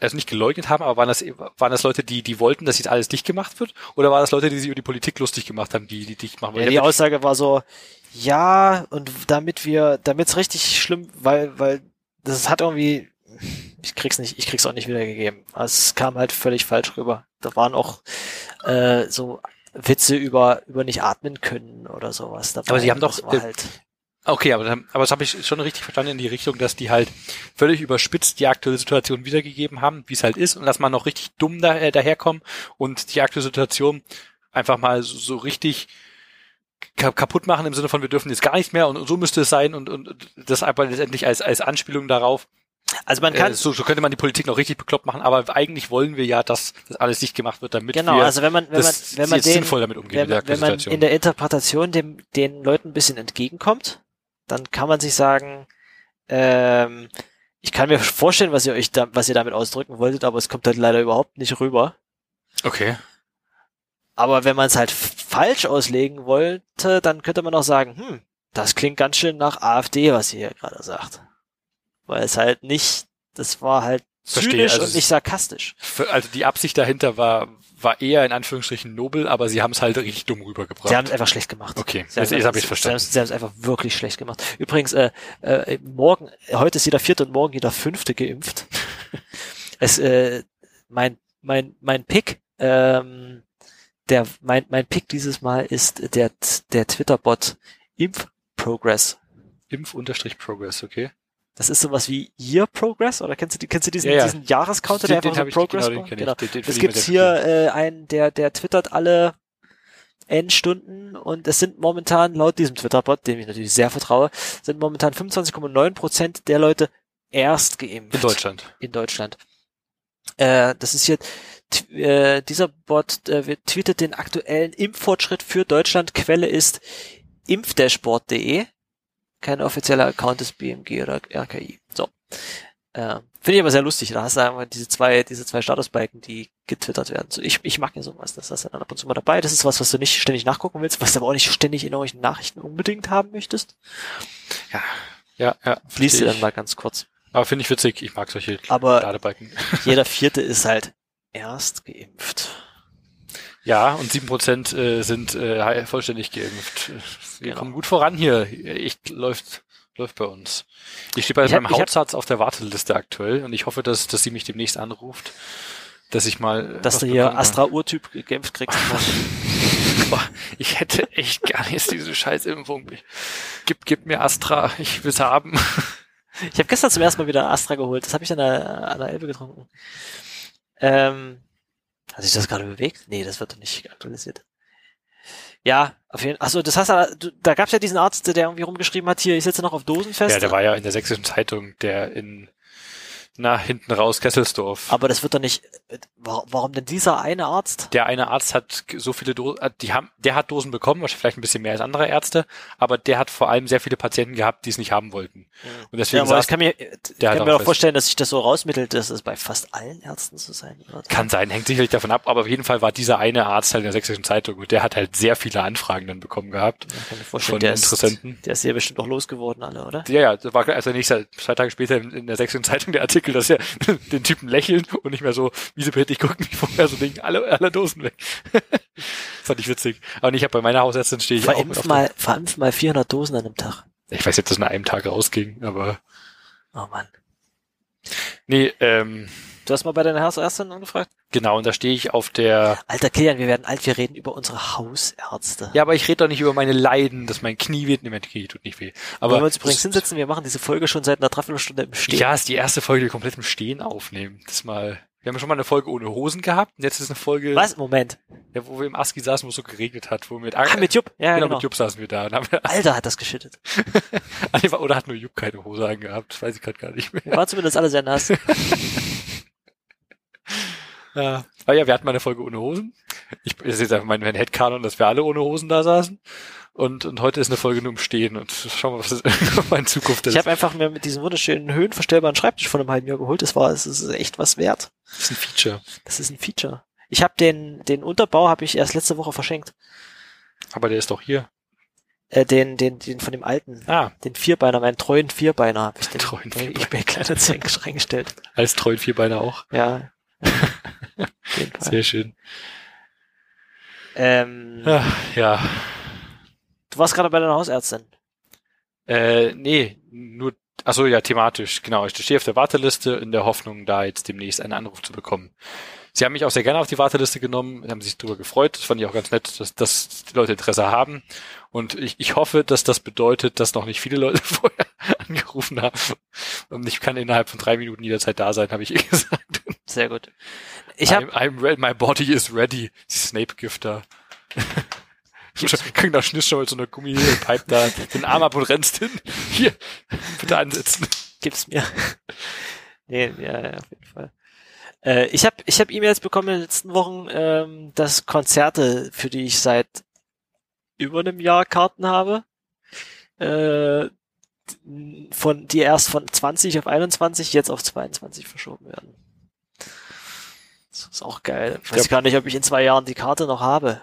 also nicht geleugnet haben, aber waren das waren das Leute, die die wollten, dass jetzt alles dicht gemacht wird, oder waren das Leute, die sich über die Politik lustig gemacht haben, die die dicht machen wollten? Ja, die Aussage war so, ja und damit wir, damit's richtig schlimm, weil weil das hat irgendwie, ich krieg's nicht, ich krieg's auch nicht wiedergegeben. Es kam halt völlig falsch rüber. Da waren auch äh, so Witze über, über nicht atmen können oder sowas dabei. Aber sie haben doch, äh, halt Okay, aber, aber das habe ich schon richtig verstanden in die Richtung, dass die halt völlig überspitzt die aktuelle Situation wiedergegeben haben, wie es halt ist, und dass man noch richtig dumm da, äh, daherkommen und die aktuelle Situation einfach mal so, so richtig kaputt machen im Sinne von wir dürfen jetzt gar nicht mehr und, und so müsste es sein und, und das einfach letztendlich als, als Anspielung darauf, also man kann äh, so, so könnte man die Politik noch richtig bekloppt machen, aber eigentlich wollen wir ja, dass das alles nicht gemacht wird, damit genau, wir also wenn man wenn man wenn man den, sinnvoll damit umgehen wenn, wenn man in der Interpretation dem den Leuten ein bisschen entgegenkommt, dann kann man sich sagen, ähm, ich kann mir vorstellen, was ihr euch da, was ihr damit ausdrücken wolltet, aber es kommt halt leider überhaupt nicht rüber. Okay. Aber wenn man es halt falsch auslegen wollte, dann könnte man auch sagen, hm, das klingt ganz schön nach AfD, was ihr hier gerade sagt weil es halt nicht, das war halt Verstehe, zynisch also und nicht sarkastisch. Also die Absicht dahinter war war eher in Anführungsstrichen nobel, aber sie haben es halt richtig dumm rübergebracht. Sie haben es einfach schlecht gemacht. Okay, sie jetzt, jetzt habe ich verstanden. Sie haben es einfach wirklich schlecht gemacht. Übrigens, äh, äh, morgen, heute ist jeder vierte und morgen jeder fünfte geimpft. (laughs) es, äh, mein, mein, mein Pick, ähm, der, mein, mein Pick dieses Mal ist der, der Twitter-Bot Impf-Progress. Impf-Progress, okay. Das ist sowas wie Year Progress, oder kennst du, die, kennst du diesen, ja, ja. diesen Jahrescounter, der einfach so Progress genau, genau. Den, den es gibt hier äh, einen, der, der twittert alle N Stunden und es sind momentan, laut diesem Twitter-Bot, dem ich natürlich sehr vertraue, sind momentan 25,9 Prozent der Leute erst geimpft. In Deutschland. In Deutschland. Äh, das ist hier, äh, dieser Bot äh, tweetet den aktuellen Impffortschritt für Deutschland. Quelle ist impfdashboard.de kein offizieller Account des BMG oder RKI. So. Äh, Finde ich aber sehr lustig. Da hast du einfach diese zwei, diese zwei Statusbalken, die getwittert werden. So, ich, ich mag ja sowas. Das ist dann ab und zu mal dabei. Das ist was, was du nicht ständig nachgucken willst, was du aber auch nicht ständig in irgendwelchen Nachrichten unbedingt haben möchtest. Ja, ja, ja. Lies dir dann mal ganz kurz. Aber finde ich witzig. Ich mag solche aber Ladebalken. (laughs) jeder Vierte ist halt erst geimpft. Ja, und sieben Prozent äh, sind äh, vollständig geimpft. Wir genau. kommen gut voran hier. Echt läuft läuft bei uns. Ich stehe bei meinem Hauptsatz auf der Warteliste aktuell und ich hoffe, dass, dass sie mich demnächst anruft, dass ich mal. Dass du hier Astra-Urtyp geimpft kriegst. (laughs) Boah, ich hätte echt gar nicht diese Scheißimpfung. Gib, gib mir Astra, ich will's haben. Ich habe gestern zum ersten Mal wieder Astra geholt. Das habe ich an der, an der Elbe getrunken. Ähm, hat sich das gerade bewegt? Nee, das wird doch nicht aktualisiert. Ja, auf jeden Fall. Achso, das heißt, da gab es ja diesen Arzt, der irgendwie rumgeschrieben hat, hier, ich sitze noch auf Dosen fest. Ja, der war ja in der sächsischen Zeitung, der in na, hinten raus Kesselsdorf. Aber das wird doch nicht, warum denn dieser eine Arzt? Der eine Arzt hat so viele Dosen, äh, die haben, der hat Dosen bekommen, wahrscheinlich vielleicht ein bisschen mehr als andere Ärzte, aber der hat vor allem sehr viele Patienten gehabt, die es nicht haben wollten. Mhm. Und deswegen ja, aber saß, ich kann mir, ich kann mir auch vorstellen, dass sich das so rausmittelt, dass es bei fast allen Ärzten so sein wird. Kann sein, hängt sicherlich davon ab, aber auf jeden Fall war dieser eine Arzt halt in der sächsischen Zeitung und der hat halt sehr viele Anfragen dann bekommen gehabt. Ja, kann mir vorstellen, von der Interessenten. Ist, der ist ja bestimmt auch losgeworden, alle, oder? Ja, ja, das war also nicht zwei Tage später in der sächsischen Zeitung der Artikel, dass er (laughs) den Typen lächeln und nicht mehr so miesepetrig gucken wie vorher, so Ding, alle, alle Dosen weg. (laughs) Fand ich witzig. Aber ich habe bei meiner Hausärztin stehe ich auch Verimpf auf mal, verimpf mal 400 Dosen an einem Tag. Ich weiß nicht, ob das nach einem Tag rausging, aber Oh Mann. nee, ähm, Du hast mal bei deiner Hausärztin angefragt? genau, und da stehe ich auf der Alter Kilian, wir werden alt, wir reden über unsere Hausärzte. Ja, aber ich rede doch nicht über meine Leiden, dass mein Knie wird. Nee, mein Knie tut nicht weh. Aber Wollen wir uns übrigens hinsetzen, wir machen diese Folge schon seit einer Dreiviertelstunde im Stehen. Ja, ist die erste Folge, die wir komplett im Stehen aufnehmen. Das mal. Wir haben schon mal eine Folge ohne Hosen gehabt. Und jetzt ist eine Folge, Was? Moment. Ja, wo wir im ASCII saßen, wo es so geregnet hat, wo wir mit, Ah, mit Jupp. Ja, genau, genau. mit Jupp saßen wir da. Und haben wir, Alter, hat das geschüttet. (laughs) oder hat nur Jupp keine Hose angehabt? Das weiß ich gerade gar nicht mehr. Waren zumindest alle sehr nass. (laughs) Ja. Aber ja, wir hatten mal eine Folge ohne Hosen. Ich, ist jetzt einfach mein, mein Headcanon, dass wir alle ohne Hosen da saßen. Und, und heute ist eine Folge nur im Stehen. Und schauen wir, was das (laughs) in Zukunft ist. Ich habe einfach mir mit diesem wunderschönen höhenverstellbaren Schreibtisch von einem halben Jahr geholt. Das war, es ist echt was wert. das ist ein Feature. Das ist ein Feature. Ich habe den, den Unterbau habe ich erst letzte Woche verschenkt. Aber der ist doch hier. Äh, den, den, den von dem alten. Ah, Den Vierbeiner, meinen treuen Vierbeiner habe ich den Treuen bei Vierbeiner. eBay Kleinanzeigen (laughs) reingestellt. als treuen Vierbeiner auch. Ja. (laughs) Sehr schön. Ähm, Ja, ja. Du warst gerade bei deiner Hausärztin. Äh, nee, nur, achso, ja, thematisch, genau. Ich stehe auf der Warteliste in der Hoffnung, da jetzt demnächst einen Anruf zu bekommen. Sie haben mich auch sehr gerne auf die Warteliste genommen, haben sich darüber gefreut. Das fand ich auch ganz nett, dass, dass die Leute Interesse haben. Und ich, ich hoffe, dass das bedeutet, dass noch nicht viele Leute (laughs) vorher angerufen haben. Und ich kann innerhalb von drei Minuten jederzeit da sein, habe ich eh gesagt. Sehr gut. Ich habe I'm, I'm ready, my body is ready. Snape-Gifter. (laughs) (laughs) Kriegen da mal so eine Gummipipe da den Arm ab und rennst hin. Hier, bitte ansetzen. gib's mir. nee, ja, ja, auf jeden Fall. Äh, ich habe ich hab E-Mails bekommen in den letzten Wochen, ähm, dass Konzerte, für die ich seit über einem Jahr Karten habe, äh, von die erst von 20 auf 21 jetzt auf 22 verschoben werden. Das ist auch geil. Ich weiß Ja. gar nicht, ob ich in zwei Jahren die Karte noch habe.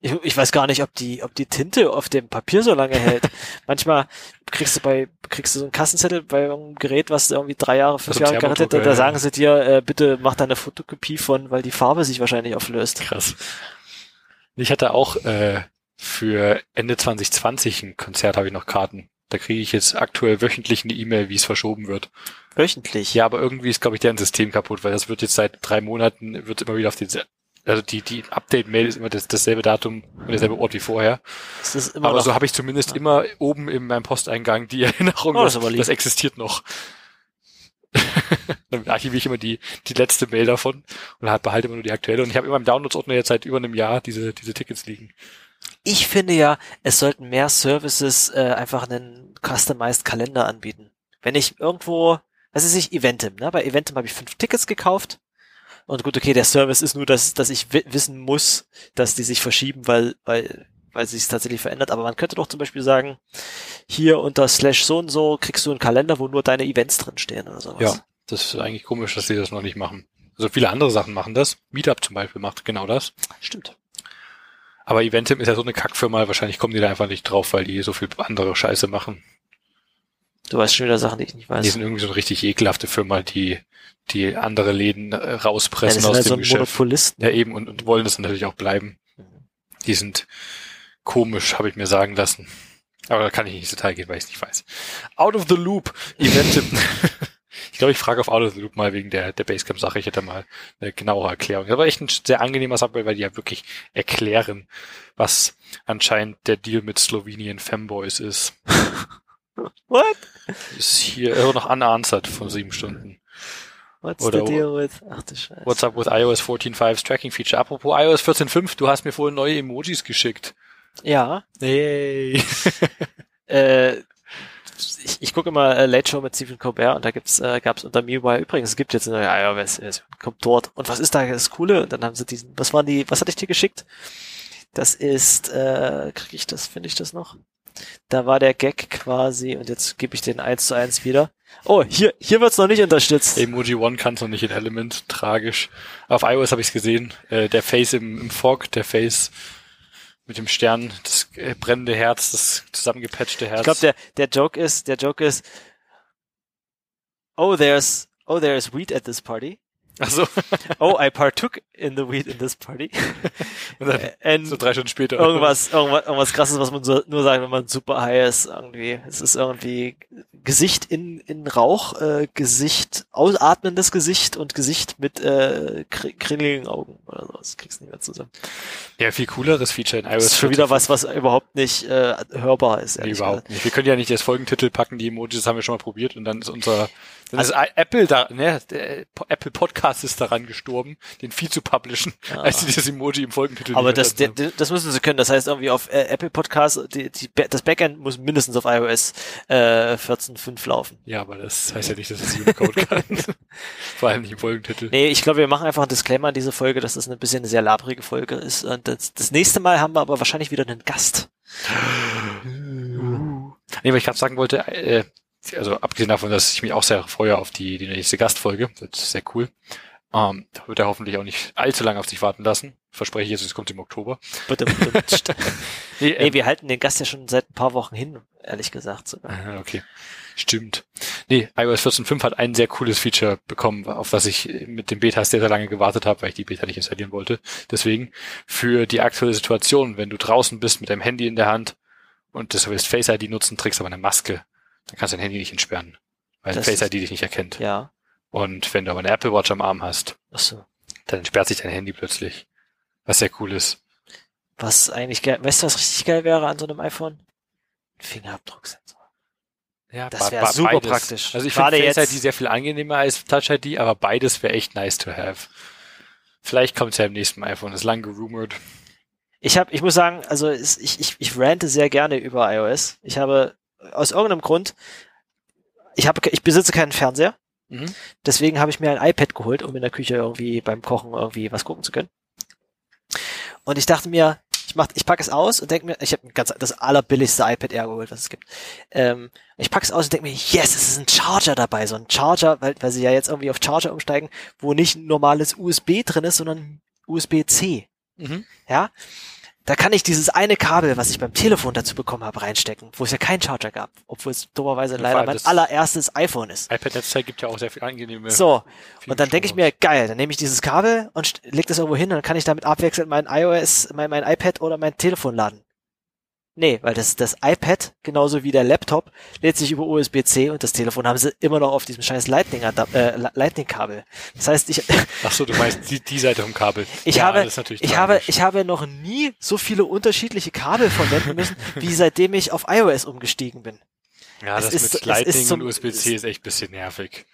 Ich, ich weiß gar nicht, ob die, ob die Tinte auf dem Papier so lange hält. (laughs) Manchmal kriegst du bei, kriegst du so einen Kassenzettel bei irgendeinem Gerät, was irgendwie drei Jahre, fünf Also Jahre gerettet, Thermodrucker, da, sagen sie dir, äh, bitte mach da eine Fotokopie von, weil die Farbe sich wahrscheinlich auflöst. Krass. Ich hatte auch äh, für Ende 2020 ein Konzert, habe ich noch Karten. Da kriege ich jetzt aktuell wöchentlich eine E-Mail, wie es verschoben wird. Wöchentlich. Ja, aber irgendwie ist, glaube ich, deren System kaputt, weil das wird jetzt seit drei Monaten, wird immer wieder auf den, also die, die Update-Mail ist immer das, dasselbe Datum und derselbe Ort wie vorher. Das ist immer Aber noch, so habe ich zumindest immer oben in meinem Posteingang die (laughs) Erinnerung, Oh, das ist das, aber lieb. das existiert noch. (laughs) Dann archiviere ich immer die, die letzte Mail davon und halt behalte immer nur die aktuelle. Und ich habe immer im Downloads-Ordner jetzt seit über einem Jahr diese, diese Tickets liegen. Ich finde ja, es sollten mehr Services äh, einfach einen customized Kalender anbieten. Wenn ich irgendwo, was ist ich, Eventim, ne? Bei Eventim habe ich fünf Tickets gekauft. Und gut, okay, der Service ist nur, dass, dass ich wi wissen muss, dass die sich verschieben, weil, weil, weil sich tatsächlich verändert. Aber man könnte doch zum Beispiel sagen, hier unter slash so und so kriegst du einen Kalender, wo nur deine Events drinstehen oder sowas. Ja. Das ist eigentlich komisch, dass sie das noch nicht machen. Also viele andere Sachen machen das. Meetup zum Beispiel macht genau das. Stimmt. Aber Eventim ist ja so eine Kackfirma, wahrscheinlich kommen die da einfach nicht drauf, weil die so viel andere Scheiße machen. Du weißt schon wieder Sachen, die ich nicht weiß. Die sind irgendwie so eine richtig ekelhafte Firma, die, die andere Läden äh, ja, rauspressen das sind aus halt dem so ein Geschäft. Monopolisten. Ja, eben, und, und wollen das natürlich auch bleiben. Die sind komisch, habe ich mir sagen lassen. Aber da kann ich nicht ins Detail gehen, weil ich es nicht weiß. Out of the Loop, Eventim. (laughs) ich glaube, ich frage auf Out of the Loop mal wegen der, der Basecamp-Sache. Ich hätte mal eine genauere Erklärung. Das war echt ein sehr angenehmer Subway, weil die ja wirklich erklären, was anscheinend der Deal mit Slowenien Femboys ist. (laughs) What? Ist hier immer noch unanswered von sieben Stunden. What's Oder the deal with? Ach du Scheiße. What's up with iOS 14.5's Tracking Feature? Apropos iOS 14.5, du hast mir vorhin neue Emojis geschickt. Ja, Hey. äh, ich, ich gucke immer äh, Late Show mit Stephen Colbert und da gibt's, äh, gab's unter Meanwhile, übrigens, es gibt jetzt eine neue iOS-Version, kommt dort. Und was ist da das Coole? Und dann haben sie diesen, was waren die, was hatte ich dir geschickt? Das ist, äh, kriege ich das, finde ich das noch? Da war der Gag quasi, und jetzt gebe ich den eins zu eins wieder. Oh, hier, hier wird's noch nicht unterstützt. Emoji One kann es noch nicht in Element. Tragisch. Auf iOS habe ich es gesehen. Äh, der Face im, im Fog, der Face mit dem Stern, das äh, brennende Herz, das zusammengepatchte Herz. Ich glaube, der, der Joke ist, der Joke ist, oh, there's, oh, there's weed at this party. Ach so. (laughs) Oh, I partook in the weed in this party. (laughs) Und dann, And so drei Stunden später. irgendwas, irgendwas, irgendwas krasses, was man so, nur sagt, wenn man super high ist, irgendwie. Es ist irgendwie Gesicht in, in Rauch, äh, Gesicht, ausatmendes Gesicht und Gesicht mit äh, kr kringeligen Augen oder so. Das kriegst du nicht mehr zusammen. Ja, viel cooleres Feature in iOS. Das ist schon wieder was, was überhaupt nicht äh, hörbar ist. Nee, überhaupt nicht. Wir können ja nicht als Folgentitel packen, die Emojis, das haben wir schon mal probiert und dann ist unser, ist Apple da, ne, der Apple Podcast ist daran gestorben, den Feed zu publishen, Ja. als sie dieses Emoji im Folgentitel Aber das, der, das müssen sie können. Das heißt irgendwie auf äh, Apple Podcast, die, die, das Backend muss mindestens auf iOS äh, 14.5 laufen. Ja, aber das heißt ja nicht, dass es Unicode (laughs) kann. Vor allem nicht im Folgentitel. Nee, ich glaube, wir machen einfach einen Disclaimer an diese Folge, dass das ein bisschen eine sehr labrige Folge ist. Und das, das nächste Mal haben wir aber wahrscheinlich wieder einen Gast. Nee, weil ich gerade sagen wollte, äh, also abgesehen davon, dass ich mich auch sehr freue auf die, die nächste Gastfolge, wird sehr cool. Ähm, da wird er hoffentlich auch nicht allzu lange auf sich warten lassen. Verspreche ich jetzt, es kommt im Oktober. Bitte, bitte. (laughs) Nee, nee, ähm, wir halten den Gast ja schon seit ein paar Wochen hin, ehrlich gesagt. sogar. Ah, okay. Stimmt. Nee, iOS 14.5 hat ein sehr cooles Feature bekommen, auf was ich mit dem Beta sehr, sehr lange gewartet habe, weil ich die Beta nicht installieren wollte. Deswegen, für die aktuelle Situation, wenn du draußen bist mit deinem Handy in der Hand und das willst Face ID nutzen, trägst aber eine Maske, dann kannst du dein Handy nicht entsperren, weil Das Face ID dich nicht erkennt. Ja. Und wenn du aber eine Apple Watch am Arm hast, Ach so. dann entsperrt sich dein Handy plötzlich. Was sehr cool ist. Was eigentlich geil, weißt du, was richtig geil wäre an so einem iPhone? Ein Fingerabdrucksensor. Ja, Das be- wär be- super beides. praktisch. Also ich finde Face ID sehr viel angenehmer als Touch ID, aber beides wäre echt nice to have. Vielleicht kommt es ja im nächsten iPhone, ist lang gerumort. Ich habe, ich muss sagen, also ich, ich, ich rante sehr gerne über iOS. Ich habe aus irgendeinem Grund, ich habe, ich besitze keinen Fernseher, Mhm. deswegen habe ich mir ein iPad geholt, um in der Küche irgendwie beim Kochen irgendwie was gucken zu können. Und ich dachte mir, ich mach, ich packe es aus und denke mir, ich habe ganz das allerbilligste iPad Air geholt, was es gibt. Ähm, ich packe es aus und denke mir, yes, es ist ein Charger dabei, so ein Charger, weil, weil sie ja jetzt irgendwie auf Charger umsteigen, wo nicht ein normales USB drin ist, sondern USB-C. Mhm. Ja, da kann ich dieses eine Kabel, was ich beim Telefon dazu bekommen habe, reinstecken, wo es ja keinen Charger gab, obwohl es dummerweise Ja, leider mein allererstes iPhone ist. iPad-Netzteil gibt ja auch sehr viel angenehme. So, und dann denke ich mir, geil, dann nehme ich dieses Kabel und leg das irgendwo hin und dann kann ich damit abwechselnd mein iOS, mein, mein iPad oder mein Telefon laden. Nee, weil das, das iPad, genauso wie der Laptop, lädt sich über USB-C und das Telefon haben sie immer noch auf diesem scheiß Lightning, äh, Lightning-Kabel. Das heißt, ich, (laughs) Ach so, du meinst die, die Seite vom Kabel. Ich ja, habe, ich habe, ich habe noch nie so viele unterschiedliche Kabel verwenden müssen, wie seitdem ich auf iOS umgestiegen bin. ja, es das ist mit Lightning ist so- und USB-C ist echt ein bisschen nervig.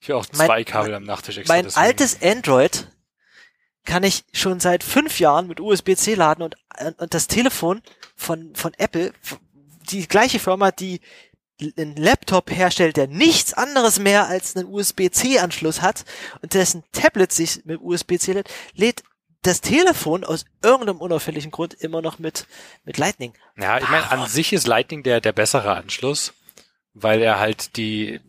Ich habe auch Mein- zwei Kabel am Nachttisch extra. Mein deswegen. altes Android kann ich schon seit fünf Jahren mit USB-C laden und, und das Telefon von, von Apple, die gleiche Firma, die einen Laptop herstellt, der nichts anderes mehr als einen USB-C-Anschluss hat und dessen Tablet sich mit USB-C lädt, lädt das Telefon aus irgendeinem unauffälligen Grund immer noch mit, mit Lightning. Ja, ich meine, an sich ist Lightning der, der bessere Anschluss, weil er halt die,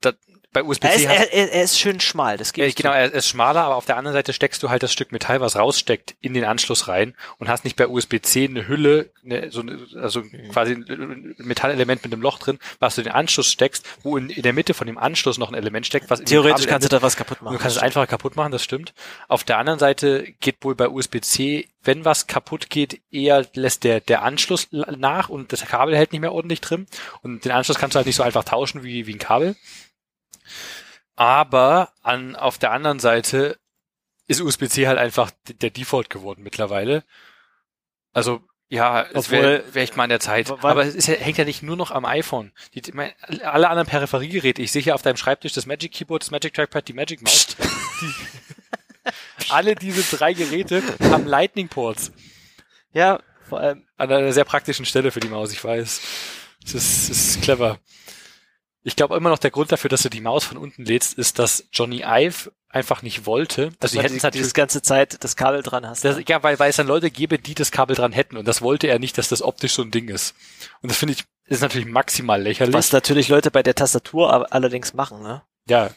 da, bei Er ist, USB-C hast, er, er, er ist schön schmal, das geht genau, er ist schmaler, aber auf der anderen Seite steckst du halt das Stück Metall, was raussteckt, in den Anschluss rein und hast nicht bei USB-C eine Hülle, eine, so eine, also quasi ein Metallelement mit einem Loch drin, was du in den Anschluss steckst, wo in, in der Mitte von dem Anschluss noch ein Element steckt, was Theoretisch kannst du endet. da was kaputt machen. Du kannst es einfacher kaputt machen, das stimmt. Auf der anderen Seite geht wohl bei USB-C, wenn was kaputt geht, eher lässt der, der Anschluss nach und das Kabel hält nicht mehr ordentlich drin. Und den Anschluss kannst du halt nicht so einfach tauschen wie, wie ein Kabel. Aber an, auf der anderen Seite ist USB-C halt einfach der Default geworden mittlerweile. Also, ja, es wäre wär echt mal an der Zeit. Weil- Aber es ist, hängt ja nicht nur noch am iPhone. Die, mein, alle anderen Peripheriegeräte, ich sehe hier auf deinem Schreibtisch das Magic Keyboard, das Magic Trackpad, die Magic Mouse. Die, (laughs) alle diese drei Geräte haben Lightning Ports. Ja, vor allem, An einer sehr praktischen Stelle für die Maus, ich weiß. Es ist, es ist clever. Ich glaube immer noch der Grund dafür, dass du die Maus von unten lädst, ist, dass Johnny Ive einfach nicht wollte. dass Also die du hätten es die, natürlich die ganze Zeit das Kabel dran hast. das, ja, weil, weil es dann Leute gäbe, die das Kabel dran hätten. Und das wollte er nicht, dass das optisch so ein Ding ist. Und das finde ich, ist natürlich maximal lächerlich. Was natürlich Leute bei der Tastatur allerdings machen, ne? Ja.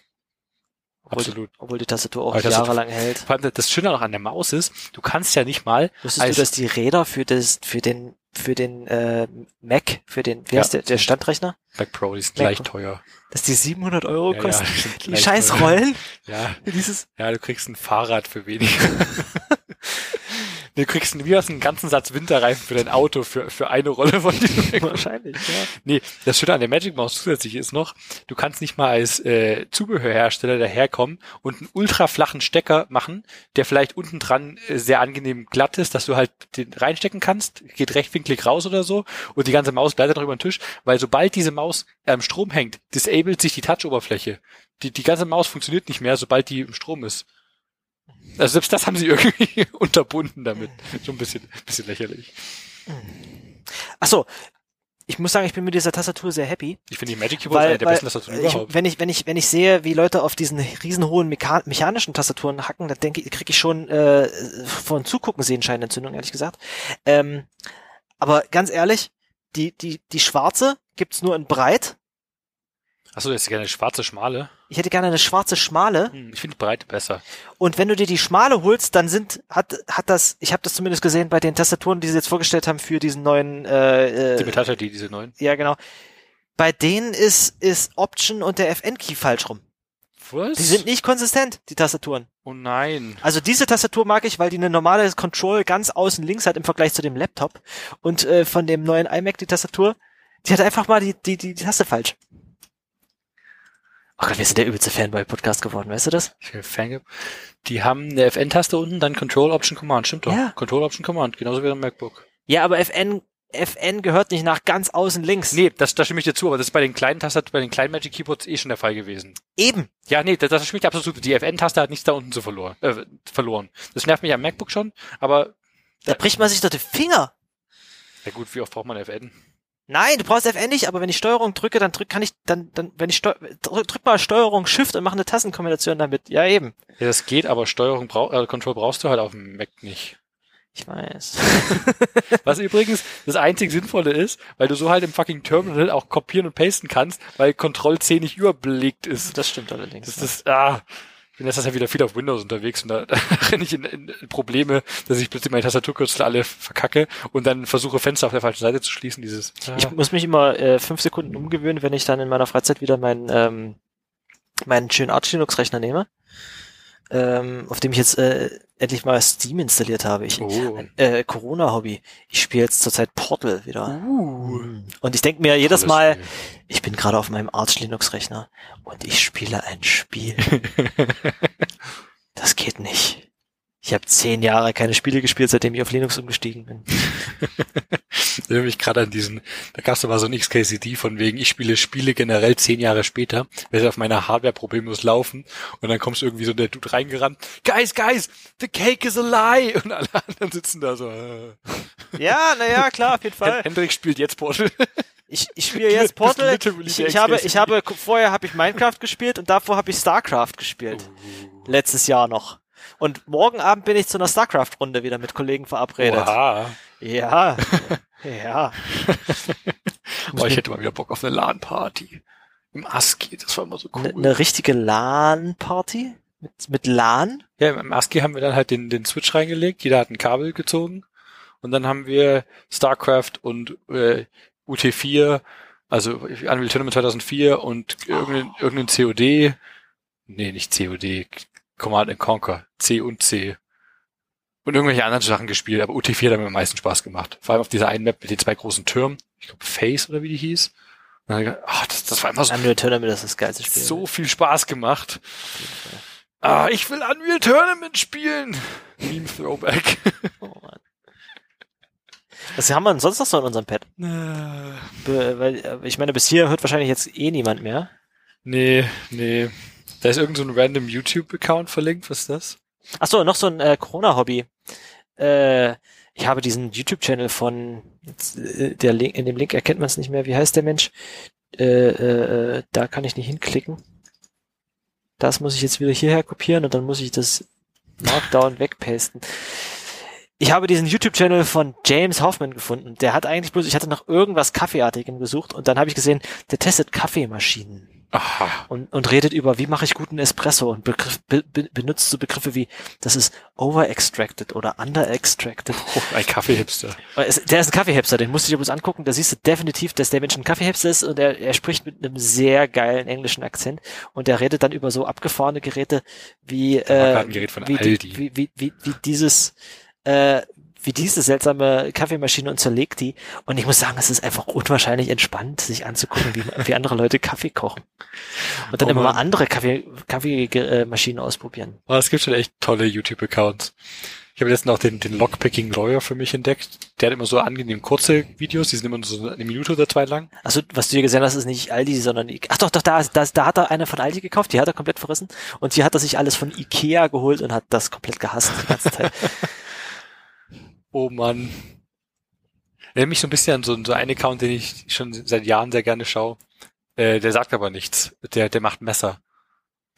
Obwohl, Absolut. obwohl die Tastatur auch das- jahrelang hält. Vor allem das Schöne auch an der Maus ist, du kannst ja nicht mal Wusstest als- du, dass die Räder für das, für den, für den äh, Mac, für den, wie Ja. heißt der, der Standrechner, Mac Pro, die sind Mac gleich Pro. teuer. dass die 700 Euro Ja, ja, kosten? die sind die scheiß teuer. Rollen? Ja, Dieses, ja, du kriegst ein Fahrrad für weniger. (laughs) du kriegst wie hast einen ganzen Satz Winterreifen für dein Auto für, für eine Rolle von diesem (laughs) wahrscheinlich, ja. Nee, das Schöne an der Magic Mouse zusätzlich ist noch, du kannst nicht mal als äh, Zubehörhersteller daherkommen und einen ultra flachen Stecker machen, der vielleicht unten dran äh, sehr angenehm glatt ist, dass du halt den reinstecken kannst, geht rechtwinklig raus oder so und die ganze Maus bleibt dann noch über den Tisch, weil sobald diese Maus am Strom hängt, disabled sich die Touch-Oberfläche. Die, die ganze Maus funktioniert nicht mehr, sobald die im Strom ist. Also selbst das haben sie irgendwie (laughs) unterbunden damit. Schon ein bisschen, bisschen lächerlich. Ach so. Ich muss sagen, ich bin mit dieser Tastatur sehr happy. Ich finde die Magic Keyboard eine Weil, der weil besten Tastaturen überhaupt. wenn ich, wenn ich, wenn ich sehe, wie Leute auf diesen riesenhohen Meka mechanischen Tastaturen hacken, dann denke ich, kriege ich schon äh, von Zugucken Sehenscheinentzündung, ehrlich gesagt. Ähm, aber ganz ehrlich, die, die, die schwarze gibt's nur in breit. Achso, das ist gerne eine schwarze Schmale. Ich hätte gerne eine schwarze schmale. Hm, Ich finde die breite besser. Und wenn du dir die schmale holst, dann sind, hat, hat das, ich habe das zumindest gesehen bei den Tastaturen, die sie jetzt vorgestellt haben für diesen neuen, äh, Die äh, Metallteil, die, diese neuen. ja genau. Bei denen ist, ist Option und der FN-Key falsch rum. Was? Die sind nicht konsistent, die Tastaturen. oh nein. Also diese Tastatur mag ich, weil die eine normale Control ganz außen links hat im Vergleich zu dem Laptop. Und äh, von dem neuen iMac die Tastatur, die hat einfach mal die, die, die, die Taste falsch. Oh Gott, wir sind der übelste Fanboy-Podcast geworden, weißt du das? Fan. Die haben eine FN-Taste unten, dann Control Option Command. Stimmt doch. Ja. Control Option Command, genauso wie beim MacBook. Ja, aber FN, FN gehört nicht nach ganz außen links. Nee, das, da stimme ich dir zu, aber das ist bei den kleinen Tastaturen, bei den kleinen Magic Keyboards eh schon der Fall gewesen. Eben. Ja, nee, das, das stimme ich dir absolut zu. Die FN-Taste hat nichts da unten zu verloren, äh, verloren. Das nervt mich am MacBook schon, aber Da bricht man sich doch die Finger. ja gut, wie oft braucht man FN? Nein, du brauchst FN nicht, aber wenn ich Steuerung drücke, dann drück, kann ich, dann, dann, wenn ich Steu drück, drück mal Steuerung Shift und mach eine Tastenkombination damit. Ja, eben. Ja, das geht, aber Steuerung brau äh, Control brauchst du halt auf dem Mac nicht. Ich weiß. (laughs) Was übrigens das einzig Sinnvolle ist, weil du so halt im fucking Terminal auch kopieren und pasten kannst, weil Control C nicht überbelegt ist. Das stimmt allerdings. Das ist, ah, ich bin jetzt ja wieder viel auf Windows unterwegs und da, (laughs) da renne ich in, in Probleme, dass ich plötzlich meine Tastaturkürzel alle verkacke und dann versuche Fenster auf der falschen Seite zu schließen, dieses, Ich muss mich immer äh, fünf Sekunden umgewöhnen, wenn ich dann in meiner Freizeit wieder meinen ähm, meinen schönen Arch Linux Rechner nehme, ähm, auf dem ich jetzt äh, endlich mal Steam installiert habe. Ich oh. äh, Corona Hobby. Ich spiele jetzt zurzeit Portal wieder. Uh. Und ich denke mir jedes Tolles Mal, Spiel. ich bin gerade auf meinem Arch Linux Rechner und ich spiele ein Spiel. (laughs) Das geht nicht. Ich habe zehn Jahre keine Spiele gespielt, seitdem ich auf Linux umgestiegen bin. Ich (laughs) erinnere mich gerade an diesen, da gab es mal so ein XKCD von wegen, ich spiele Spiele generell zehn Jahre später, werde auf meiner Hardware problemlos laufen und dann kommst irgendwie so der Dude reingerannt, Guys, guys, the cake is a lie und alle anderen sitzen da so. Äh. Ja, naja, klar, auf jeden Hen- Hendrik spielt jetzt Portal. Ich, ich spiele jetzt (laughs) Portal. Ich, ich habe, ich habe vorher habe ich Minecraft gespielt und davor habe ich StarCraft gespielt. Letztes Jahr noch. Und morgen Abend bin ich zu einer StarCraft-Runde wieder mit Kollegen verabredet. Oha. Ja. (laughs) ja. Boah, ich hätte mal wieder Bock auf eine LAN-Party. Im ASCII, das war immer so cool. Eine ne richtige LAN-Party? Mit, mit LAN? Ja, im ASCII haben wir dann halt den, den Switch reingelegt, jeder hat ein Kabel gezogen und dann haben wir StarCraft und äh, UT4, also Unreal Tournament 2004 und irgendein, irgendein COD, nee, nicht COD, Command and Conquer, C und C. Und irgendwelche anderen Sachen gespielt, aber UT4 hat mir am meisten Spaß gemacht. Vor allem auf dieser einen Map mit den zwei großen Türmen, ich glaube Face oder wie die hieß. Ach, das, das war immer so, Unreal Tournament ist das geilste Spiel. so viel Spaß gemacht. Ah, ich will Unreal Tournament spielen. Meme Throwback. Oh, Mann. Was haben wir denn sonst noch so in unserem Pad? Äh, Be weil, äh, ich meine, bis hier hört wahrscheinlich jetzt eh niemand mehr. nee, nee. Da ist irgend so ein random YouTube-Account verlinkt. Was ist das? Ach so, noch so ein äh, Corona-Hobby. Äh, ich habe diesen YouTube-Channel von, äh, der Link, in dem Link erkennt man es nicht mehr. Wie heißt der Mensch? Äh, äh, äh, da kann ich nicht hinklicken. Das muss ich jetzt wieder hierher kopieren und dann muss ich das Markdown wegpasten. Ich habe diesen YouTube-Channel von James Hoffman gefunden. Der hat eigentlich bloß, ich hatte nach irgendwas Kaffeeartigem gesucht und dann habe ich gesehen, der testet Kaffeemaschinen. Aha. und, und redet über, wie mache ich guten Espresso und Begriff, be, be, benutzt so Begriffe wie, das ist over-extracted oder under-extracted. Oh, ein Kaffeehipster. Der ist ein Kaffeehipster, den musst du dir bloß angucken, da siehst du definitiv, dass der Mensch ein Kaffeehipster ist und er, er spricht mit einem sehr geilen englischen Akzent und er redet dann über so abgefahrene Geräte wie, äh, wie, wie, wie, wie, wie dieses, äh, wie diese seltsame Kaffeemaschine und zerlegt die. Und ich muss sagen, es ist einfach unwahrscheinlich entspannt, sich anzugucken, wie, wie andere Leute Kaffee kochen. Und dann Oh immer mal andere Kaffee, Kaffeemaschinen ausprobieren. Oh, es gibt schon echt tolle YouTube-Accounts. Ich habe jetzt noch den, den Lockpicking Lawyer für mich entdeckt. Der hat immer so angenehm kurze Videos, die sind immer nur so eine Minute oder zwei lang. Also, was du hier gesehen hast, ist nicht Aldi, sondern I Ach doch, doch, da, da, da hat er eine von Aldi gekauft, die hat er komplett verrissen. Und hier hat er sich alles von Ikea geholt und hat das komplett gehasst, die ganze Zeit. (laughs) Oh Mann. Erinnert mich so ein bisschen an so, so einen Account, den ich schon seit Jahren sehr gerne schaue. Äh, der sagt aber nichts. Der, der macht Messer.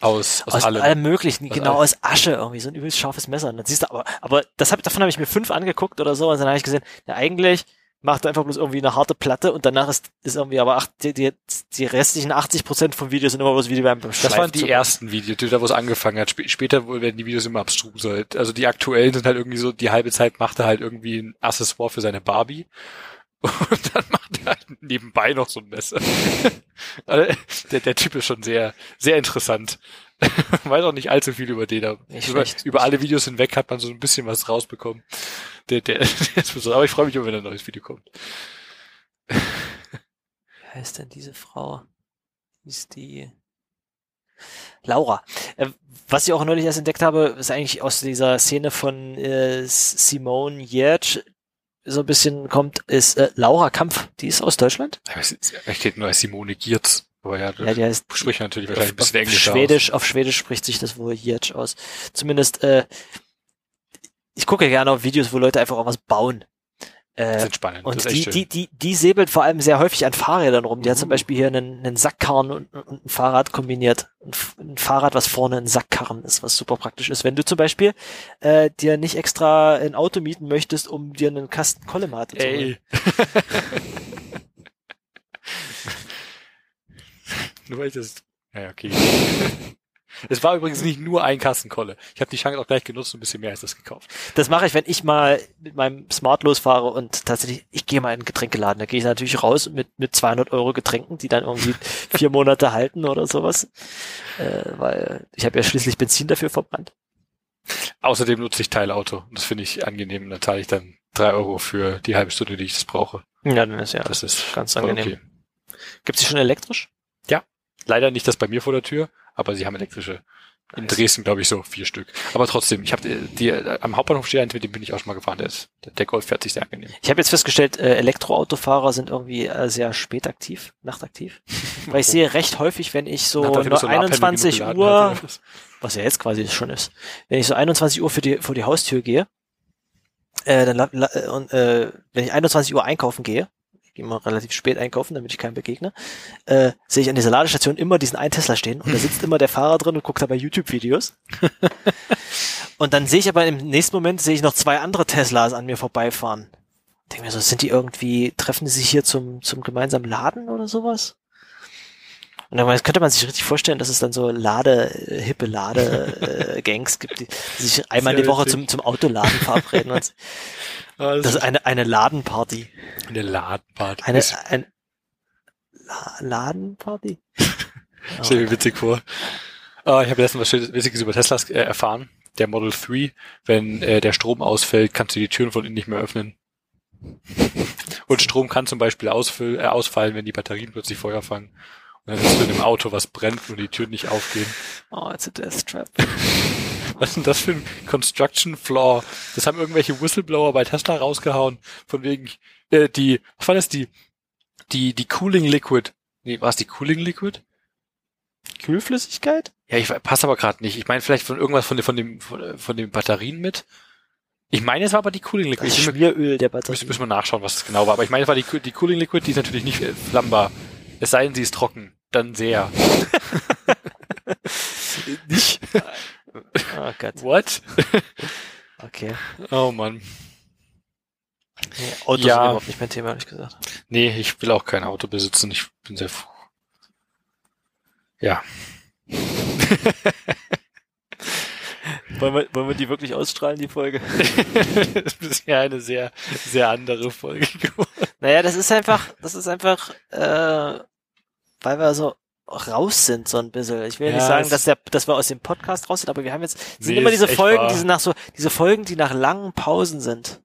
Aus, aus, aus allem. allem möglichen, Aus genau allem. aus Asche irgendwie, so ein übelst scharfes Messer. Und dann siehst du aber, aber das hab, davon habe ich mir fünf angeguckt oder so und dann habe ich gesehen, ja eigentlich macht er einfach bloß irgendwie eine harte Platte und danach ist, ist irgendwie aber acht, die, die, die restlichen 80 Prozent vom Video sind immer bloß wie die beim Das waren die ersten Videos, die da wo es angefangen hat. Sp später werden die Videos immer abstruser. Also die aktuellen sind halt irgendwie so, die halbe Zeit macht er halt irgendwie ein Accessoire für seine Barbie. (laughs) Und dann macht er halt nebenbei noch so ein Messer. (laughs) Also, der, der Typ ist schon sehr, sehr interessant. (laughs) Weiß auch nicht allzu viel über den, über, über alle Videos hinweg hat man so ein bisschen was rausbekommen. Der, der, (laughs) der ist besonders. Aber ich freue mich, immer, wenn ein neues Video kommt. Wie heißt denn diese Frau? Wie Ist die Laura. Äh, was ich auch neulich erst entdeckt habe, ist eigentlich aus dieser Szene von äh, Simone Yertsch so ein bisschen kommt, ist äh, Laura Kampf. Die ist aus Deutschland. Er steht nur als Simone Giertz. Aber ja, das Ja, die heißt spricht natürlich wahrscheinlich ein auf, bisschen auf Englisch Schwedisch, auf Schwedisch spricht sich das wohl Yertsch aus. Zumindest, äh, ich gucke gerne auf Videos, wo Leute einfach auch was bauen. Das Äh, ist entspannend. und das ist echt die, schön. die, die, die säbelt vor allem sehr häufig an Fahrrädern rum. Die hat zum. Beispiel hier einen, einen Sackkarren und, und ein Fahrrad kombiniert. Ein, ein Fahrrad, was vorne ein Sackkarren ist, was super praktisch ist. Wenn du zum Beispiel äh, dir nicht extra ein Auto mieten möchtest, um dir einen Kasten Kollemate zu holen. (laughs) Ey. Nur weil ich das. Ja, okay. (laughs) Es war übrigens nicht nur ein Kasten Kolle. Ich habe die Chance auch gleich genutzt und ein bisschen mehr als das gekauft. Das mache ich, wenn ich mal mit meinem Smart losfahre und tatsächlich, ich gehe mal in den Getränkeladen. Da gehe ich natürlich raus mit, mit 200 Euro Getränken, die dann irgendwie (laughs) vier Monate halten oder sowas. Äh, weil ich habe ja schließlich Benzin dafür verbrannt. Außerdem nutze ich Teilauto. Und das finde ich angenehm. Da zahle ich dann drei Euro für die halbe Stunde, die ich das brauche. Ja, dann ist ja Das ist ganz angenehm. okay. Gibt's die schon elektrisch? Leider nicht das bei mir vor der Tür, aber sie haben elektrische. In Nice. Dresden, glaube ich, so vier Stück. Aber trotzdem, ich habe die, die äh, am Hauptbahnhof stehen, mit dem bin ich auch schon mal gefahren. Der, ist, der, Golf fährt sich sehr angenehm. Ich habe jetzt festgestellt, äh, Elektroautofahrer sind irgendwie äh, sehr spät aktiv, nachtaktiv. (laughs) Weil ich sehe recht häufig, wenn ich so Solarpanel 21 genug geladen Uhr, hat, (laughs) oder was? ja jetzt quasi schon ist, wenn ich so 21 Uhr für die, vor die Haustür gehe, äh, dann äh, und, äh, wenn ich 21 Uhr einkaufen gehe, gehe mal relativ spät einkaufen, damit ich keinem begegne, äh, sehe ich an dieser Ladestation immer diesen einen Tesla stehen und da sitzt immer der Fahrer drin und guckt dabei YouTube-Videos. (laughs) und dann sehe ich aber im nächsten Moment sehe ich noch zwei andere Teslas an mir vorbeifahren. Denke mir so, sind die irgendwie, treffen die sich hier zum, zum gemeinsamen Laden oder sowas? Und dann könnte man sich richtig vorstellen, dass es dann so Lade, äh, hippe Lade-Gangs (laughs) gibt, die, sich einmal Sehr die Woche witzig. zum, zum Autoladen verabreden. Und (laughs) Ah, das ist eine, eine Ladenparty. eine Ladenparty. Eine, ein La Ladenparty? (laughs) stell mir witzig vor. Ah, ich habe letztens was Witziges über Teslas äh, erfahren. Der Model 3, wenn äh, der Strom ausfällt, kannst du die Türen von innen nicht mehr öffnen. Und Strom kann zum Beispiel ausfall, äh, ausfallen, wenn die Batterien plötzlich Feuer fangen. Und dann sitzt du in einem Auto, was brennt und die Türen nicht aufgehen. Oh, it's a death trap. (laughs) Was ist denn das für ein Construction Flaw? Das haben irgendwelche Whistleblower bei Tesla rausgehauen. Von wegen, äh, die, was war das, die, die, die Cooling Liquid. Nee, war es die Cooling Liquid? Kühlflüssigkeit? Ja, ich passt aber gerade nicht. Ich meine vielleicht von irgendwas von dem, von dem, von, von den Batterien mit. Ich meine, es war aber die Cooling Liquid. Das Schmieröl der müssen, Batterie. müssen wir nachschauen, was es genau war. Aber ich meine, es war die, die Cooling Liquid, die ist natürlich nicht äh, flammbar. Es sei denn, sie ist trocken. Dann sehr. (laughs) Nicht? Oh Gott, What? okay. Oh Mann. Nee, Autos Ja. sind überhaupt nicht mein Thema, ehrlich gesagt. Nee, ich will auch kein Auto besitzen. Ich bin sehr froh. Ja. (laughs) wollen, wir, wollen wir die wirklich ausstrahlen, die Folge? (laughs) das ist ja eine sehr, sehr andere Folge geworden. Naja, das ist einfach, das ist einfach, äh, weil wir so raus sind, so ein bisschen. Ich will ja, nicht sagen, dass, der, dass wir aus dem Podcast raus sind, aber wir haben jetzt, sind nee, immer diese Folgen, die sind nach so, diese Folgen, die nach langen Pausen sind.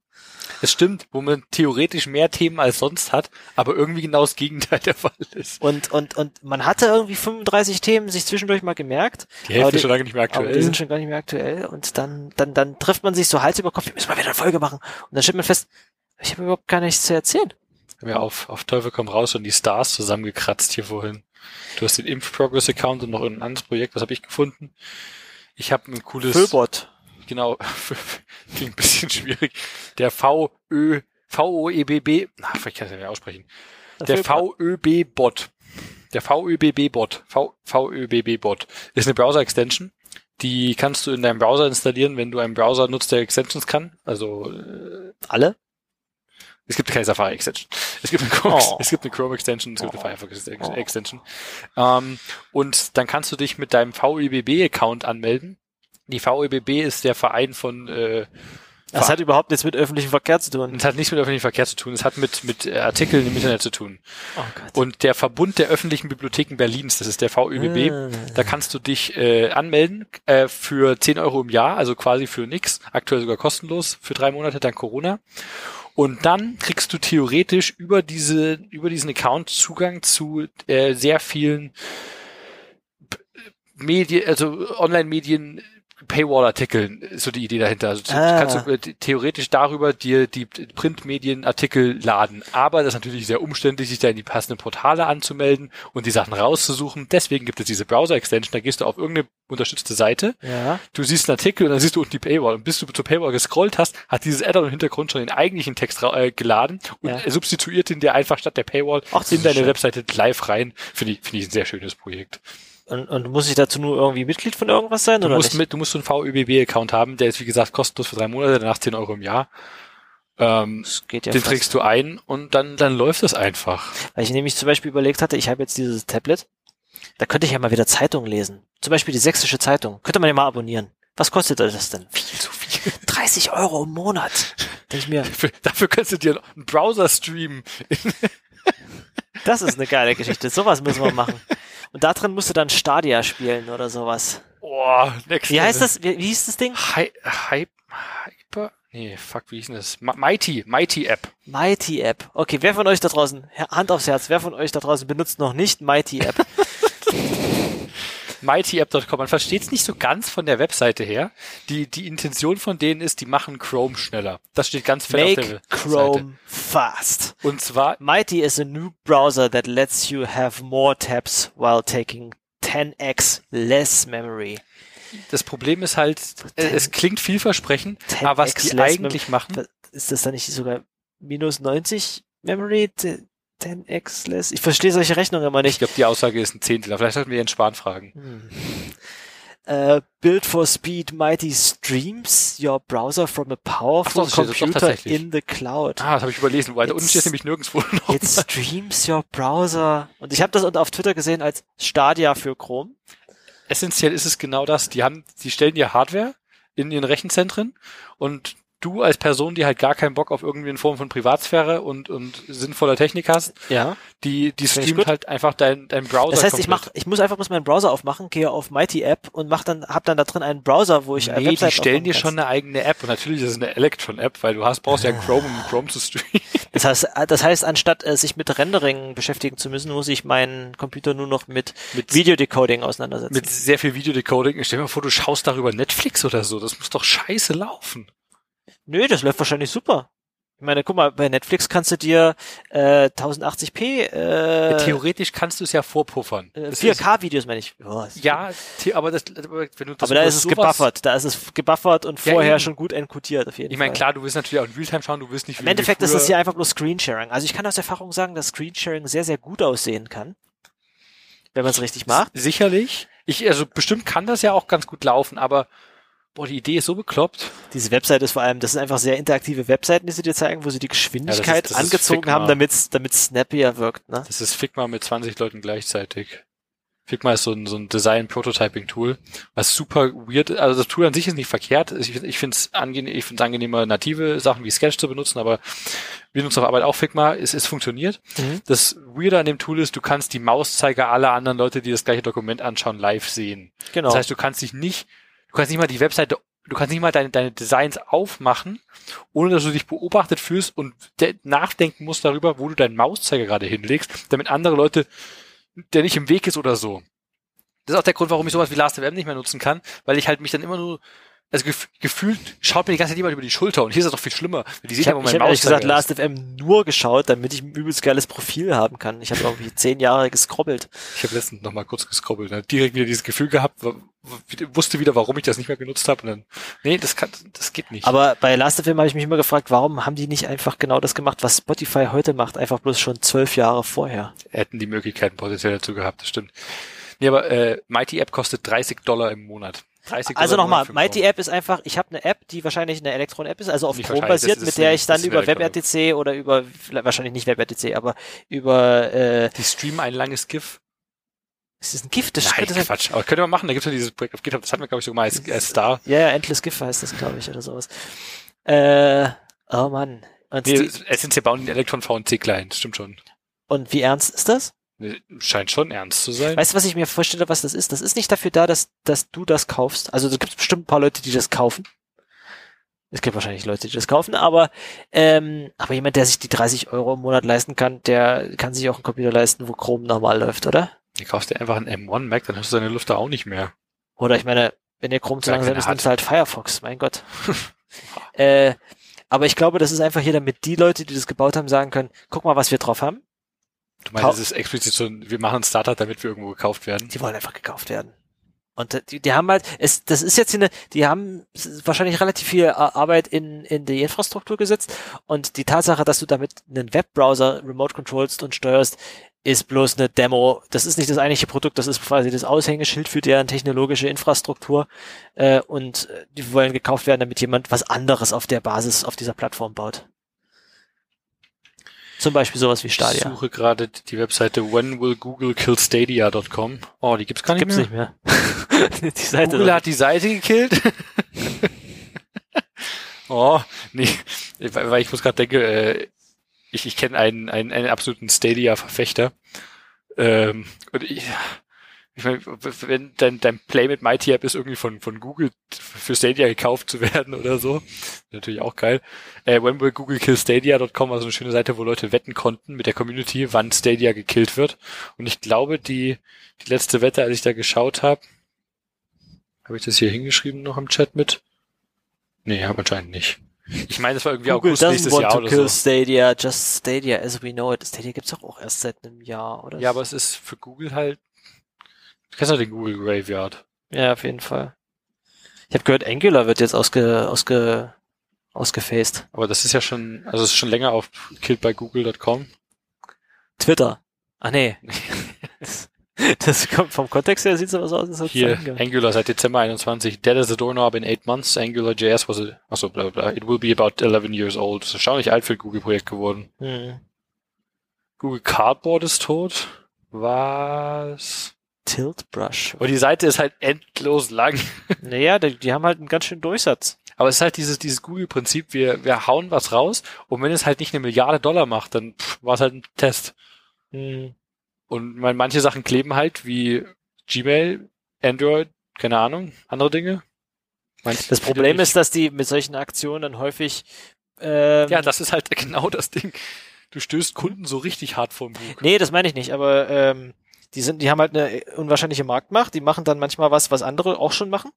Es stimmt, wo man theoretisch mehr Themen als sonst hat, aber irgendwie genau das Gegenteil (laughs) der Fall ist. Und, und, und man hatte irgendwie 35 Themen sich zwischendurch mal gemerkt. Die Hälfte die, schon lange nicht mehr aktuell. die sind schon gar nicht mehr aktuell. Und dann, dann, dann trifft man sich so Hals über Kopf, wir müssen mal wieder eine Folge machen. Und dann stellt man fest, ich habe überhaupt gar nichts zu erzählen. Wir haben ja auf, auf Teufel komm raus und die Stars zusammengekratzt hier vorhin. Du hast den Impf-Progress-Account und noch ein anderes Projekt, was habe ich gefunden? Ich habe ein cooles... Füllbot. Genau, (laughs) klingt ein bisschen schwierig. Der VÖ, VOEBB, ach, vielleicht kann ich das nicht aussprechen. Der VÖB-Bot. Der VÖBB-Bot. VÖBB-Bot ist eine Browser-Extension. Die kannst du in deinem Browser installieren, wenn du einen Browser nutzt, der Extensions kann. Also äh, alle? Es gibt keine Safari Extension. Es gibt eine Chrome, oh. es gibt eine Chrome Extension, es gibt eine oh. Firefox Extension. Oh. Ähm, und dann kannst du dich mit deinem VEBB Account anmelden. Die VEBB ist der Verein von äh, das hat überhaupt nichts mit öffentlichem Verkehr zu tun. Es hat nichts mit öffentlichem Verkehr zu tun. Es hat mit, mit Artikeln im Internet zu tun. Oh Gott. Und der Verbund der öffentlichen Bibliotheken Berlins, das ist der VÖBB, ah. da kannst du dich äh, anmelden äh, für 10 Euro im Jahr, also quasi für nix, aktuell sogar kostenlos, für drei Monate dann Corona. Und dann kriegst du theoretisch über diese, über diesen Account Zugang zu äh, sehr vielen Medien, also Online-Medien, Paywall-Artikeln ist so die Idee dahinter. Also ah. kannst du äh, theoretisch darüber dir die Printmedien-Artikel laden. Aber das ist natürlich sehr umständlich, sich da in die passenden Portale anzumelden und die Sachen rauszusuchen. Deswegen gibt es diese Browser-Extension. Da gehst du auf irgendeine unterstützte Seite. Ja. Du siehst einen Artikel und dann siehst du unten die Paywall. Und bis du zur Paywall gescrollt hast, hat dieses Add-on im Hintergrund schon den eigentlichen Text äh, geladen und ja. substituiert den dir einfach statt der Paywall Ach, in deine schön. Webseite live rein. Finde ich, finde ich ein sehr schönes Projekt. Und, und muss ich dazu nur irgendwie Mitglied von irgendwas sein? Du oder musst nicht? mit, du musst so einen VÖBB-Account haben, der ist wie gesagt kostenlos für drei Monate, danach 10 Euro im Jahr. Ähm, das geht ja den fast. trägst du ein und dann, dann läuft es einfach. Weil ich nämlich zum Beispiel überlegt hatte, ich habe jetzt dieses Tablet, da könnte ich ja mal wieder Zeitungen lesen. Zum Beispiel die Sächsische Zeitung. Könnte man ja mal abonnieren. Was kostet das denn? Viel zu viel. (laughs) 30 Euro im Monat. Denke ich mir. Dafür, dafür könntest du dir einen Browser streamen. das ist eine geile Geschichte. Sowas müssen wir machen. (laughs) Und da drin musst du dann Stadia spielen oder sowas. Boah, next Wie heißt das? Wie, wie hieß das Ding? Hy Hyper? Hyper? Nee, fuck, wie hieß denn das? Mighty, Mighty App. Mighty App. Okay, wer von euch da draußen, Hand aufs Herz, wer von euch da draußen benutzt noch nicht Mighty App? (laughs) mightyapp.com. Man versteht es nicht so ganz von der Webseite her. Die, die Intention von denen ist, die machen Chrome schneller. Das steht ganz fett Make auf der Chrome Seite. fast. Und zwar Mighty is a new browser that lets you have more tabs while taking 10x less memory. Das Problem ist halt, äh, es klingt vielversprechend, aber was die eigentlich machen. Ist das dann nicht sogar minus 90 Memory? 10x less. Ich verstehe solche Rechnungen immer nicht. Ich glaube, die Aussage ist ein Zehntel. Vielleicht sollten wir Jens Spahn fragen. Hm. Uh, build for speed mighty streams your browser from a powerful so, computer in the cloud. Ah, das habe ich überlesen, weil da unten steht nämlich nirgendwo noch. It streams your browser. Und ich habe das auf Twitter gesehen als Stadia für Chrome. Essentiell ist es genau das. Die haben, die stellen dir Hardware in ihren Rechenzentren und du als Person, die halt gar keinen Bock auf irgendwie eine Form von Privatsphäre und, und sinnvoller Technik hast, ja. die, die streamt halt einfach dein, dein Browser. Das heißt, komplett. ich mach, ich muss einfach bloß meinen Browser aufmachen, gehe auf Mighty App und mach dann, hab dann da drin einen Browser, wo ich Nee, die stellen dir schon eine eigene App und natürlich ist es eine Electron-App, weil du hast, brauchst ja (laughs) Chrome, um Chrome zu streamen. Das heißt, das heißt, anstatt äh, sich mit Rendering beschäftigen zu müssen, muss ich meinen Computer nur noch mit, mit Videodecoding auseinandersetzen. Mit sehr viel Videodecoding. Stell dir mal vor, du schaust darüber Netflix oder so. Das muss doch scheiße laufen. Nö, das läuft wahrscheinlich super. Ich meine, guck mal, bei Netflix kannst du dir äh, 1080p äh, theoretisch kannst du es ja vorpuffern. Äh, 4K-Videos meine ich. Oh, ja, aber das, wenn du das aber da ist es gebuffert, da ist es gebuffert und ja, vorher eben. schon gut enkodiert auf jeden ich mein, Fall. Ich meine, klar, du willst natürlich auch in Realtime schauen, du willst nicht. Im Endeffekt ist es ja einfach nur Screensharing. Also ich kann aus Erfahrung sagen, dass Screensharing sehr sehr gut aussehen kann, wenn man es richtig macht. Sicherlich. Ich also bestimmt kann das ja auch ganz gut laufen, aber Boah, die Idee ist so bekloppt. Diese Webseite ist vor allem, das sind einfach sehr interaktive Webseiten, die sie dir zeigen, wo sie die Geschwindigkeit ja, das ist, das angezogen haben, damit damit snappier wirkt. Ne? Das ist Figma mit 20 Leuten gleichzeitig. Figma ist so ein, so ein Design-Prototyping-Tool, was super weird, also das Tool an sich ist nicht verkehrt. Ich, ich finde es angenehm, ich finde angenehmer, native Sachen wie Sketch zu benutzen, aber wir nutzen auf Arbeit auch Figma, es, es funktioniert. Mhm. Das Weirde an dem Tool ist, du kannst die Mauszeiger aller anderen Leute, die das gleiche Dokument anschauen, live sehen. Genau. Das heißt, du kannst dich nicht, du kannst nicht mal die Webseite, du kannst nicht mal deine, deine Designs aufmachen, ohne dass du dich beobachtet fühlst und de- nachdenken musst darüber, wo du deinen Mauszeiger gerade hinlegst, damit andere Leute, der nicht im Weg ist oder so. Das ist auch der Grund, warum ich sowas wie Last.fm nicht mehr nutzen kann, weil ich halt mich dann immer nur, also gef gefühlt schaut mir die ganze Zeit jemand über die Schulter und hier ist es doch viel schlimmer. Die sehen ich habe hab ehrlich gesagt. Last.fm nur geschaut, damit ich ein übelst geiles Profil haben kann. Ich habe irgendwie zehn Jahre gescrobbelt. Ich habe letztens noch mal kurz gescrobbelt, ne? direkt wieder dieses Gefühl gehabt, wusste wieder, warum ich das nicht mehr genutzt habe und dann, nee, das kann, das geht nicht. Aber bei Last.fm habe ich mich immer gefragt, warum haben die nicht einfach genau das gemacht, was Spotify heute macht, einfach bloß schon zwölf Jahre vorher. hätten die Möglichkeiten potenziell dazu gehabt, das stimmt. Nee, aber äh, Mighty App kostet 30 Dollar im Monat. 30 Also nochmal, Mighty. App ist einfach, ich habe eine App, die wahrscheinlich eine Elektron-App ist, also auf Chrome basiert, mit der ich dann über. WebRTC oder über, wahrscheinlich nicht WebRTC, aber über, äh, Die streamen ein langes GIF. ist das ein Gift? Das Nein, das Quatsch. Aber können wir machen, da gibt's ja dieses Projekt auf GitHub, das hatten wir, glaube ich, sogar mal als, als Star. Ja, ja, Endless GIF heißt das, glaube ich, oder sowas. Äh, oh Mann. Und, Nee, die, essentiell bauen den Elektron VNC klein, stimmt schon. und wie ernst ist das? Scheint schon ernst zu sein. Weißt du, was ich mir vorstelle, was das ist? Das ist nicht dafür da, dass, dass du das kaufst. Also es gibt bestimmt ein paar Leute, die das kaufen. Es gibt wahrscheinlich Leute, die das kaufen, aber, ähm, aber jemand, der sich die 30 Euro im Monat leisten kann, der kann sich auch einen Computer leisten, wo Chrome normal läuft, oder? Du kaufst dir einfach einen M1 Mac, dann hast du deine Lüfter auch nicht mehr. Oder ich meine, wenn der Chrome zu langsam ist, nimmst du halt Firefox, mein Gott. (laughs) äh, aber ich glaube, das ist einfach hier, damit die Leute, die das gebaut haben, sagen können, guck mal, was wir drauf haben. Du meinst, es ist explizit so, wir machen ein Startup, damit wir irgendwo gekauft werden. Die wollen einfach gekauft werden. Und äh, die, die haben halt, es, das ist jetzt eine, die haben wahrscheinlich relativ viel Ar- Arbeit in, in die Infrastruktur gesetzt und die Tatsache, dass du damit einen Webbrowser remote controlst und steuerst, ist bloß eine Demo. Das ist nicht das eigentliche Produkt, das ist quasi das Aushängeschild für deren technologische Infrastruktur äh, und äh, die wollen gekauft werden, damit jemand was anderes auf der Basis auf dieser Plattform baut. Zum Beispiel sowas wie Ich Stadia. suche gerade die Webseite whenwillgoogleKillStadia.com. Oh, die gibt's gar nicht Gibt's mehr. nicht mehr. (laughs) die Seite Google hat die Seite gekillt. (laughs) oh, nee, weil weil ich muss gerade denken, äh, ich, ich kenne einen, einen, einen absoluten Stadia-Verfechter. Ähm, und ich, ich meine, wenn dein, dein Play mit Mighty App ist irgendwie von, von Google für Stadia gekauft zu (laughs) werden oder so, natürlich auch geil. Äh, when will Google kill Stadia.com war so eine schöne Seite, wo Leute wetten konnten mit der Community, wann Stadia gekillt wird. Und ich glaube, die, die letzte Wette, als ich da geschaut habe, habe ich das hier hingeschrieben noch im Chat mit? Nee, habe anscheinend nicht. Ich meine, es war irgendwie Google August nächstes want Jahr to oder kill so. Stadia, just Stadia as we know it. Stadia gibt's doch auch erst seit einem Jahr, oder? Ja, aber es ist für Google halt. Du kennst ja den Google Graveyard. Ja, auf jeden Fall. Ich habe gehört, Angular wird jetzt ausge, ausge, ausgefaced. Aber das ist ja schon, also es ist schon länger auf killedbygoogle.com. Twitter. Ah, nee. (laughs) das kommt vom Kontext her sieht's aber so aus, Hier, es sein Angular seit Dezember 21. Dead as a doorknob in eight months. AngularJS was a, achso, bla, bla. It will be about 11 years old. Das ist erstaunlich alt für ein Google-Projekt geworden. Hm. Google Cardboard ist tot. Was? Tilt Brush. Aber die Seite ist halt endlos lang. (laughs) Naja, die, die haben halt einen ganz schönen Durchsatz. Aber es ist halt dieses, dieses Google-Prinzip, wir, wir hauen was raus und wenn es halt nicht eine Milliarde Dollar macht, dann war es halt ein Test. Hm. Und meine, manche Sachen kleben halt, wie Gmail, Android, keine Ahnung, andere Dinge. Manche Das Problem ist, dass die mit solchen Aktionen dann häufig ähm, Ja, das ist halt (laughs) genau das Ding. Du stößt Kunden so richtig hart vor den Bug. Nee, das meine ich nicht, aber ähm, die sind, die haben halt eine unwahrscheinliche Marktmacht, die machen dann manchmal was, was andere auch schon machen,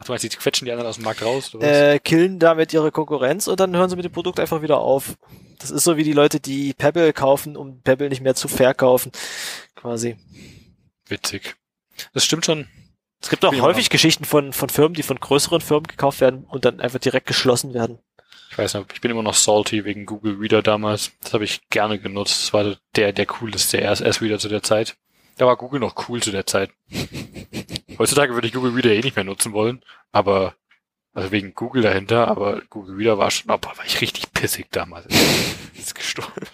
Ach, du meinst, die quetschen die anderen aus dem Markt raus, oder was? äh, killen damit ihre Konkurrenz und dann hören sie mit dem Produkt einfach wieder auf. Das ist so wie die Leute, die Pebble kaufen, um Pebble nicht mehr zu verkaufen, quasi. Witzig. Das stimmt schon. Es gibt auch ich häufig mal- Geschichten von, von Firmen, die von größeren Firmen gekauft werden und dann einfach direkt geschlossen werden. Ich weiß noch, ich bin immer noch salty wegen Google Reader damals. Das habe ich gerne genutzt. Das war der, der coolste RSS-Reader zu der Zeit. Da war Google noch cool zu der Zeit. (laughs) Heutzutage würde ich Google Reader eh nicht mehr nutzen wollen, aber, also wegen Google dahinter, aber Google Reader war schon, oh, boah, war ich richtig pissig damals. (laughs) ist gestorben.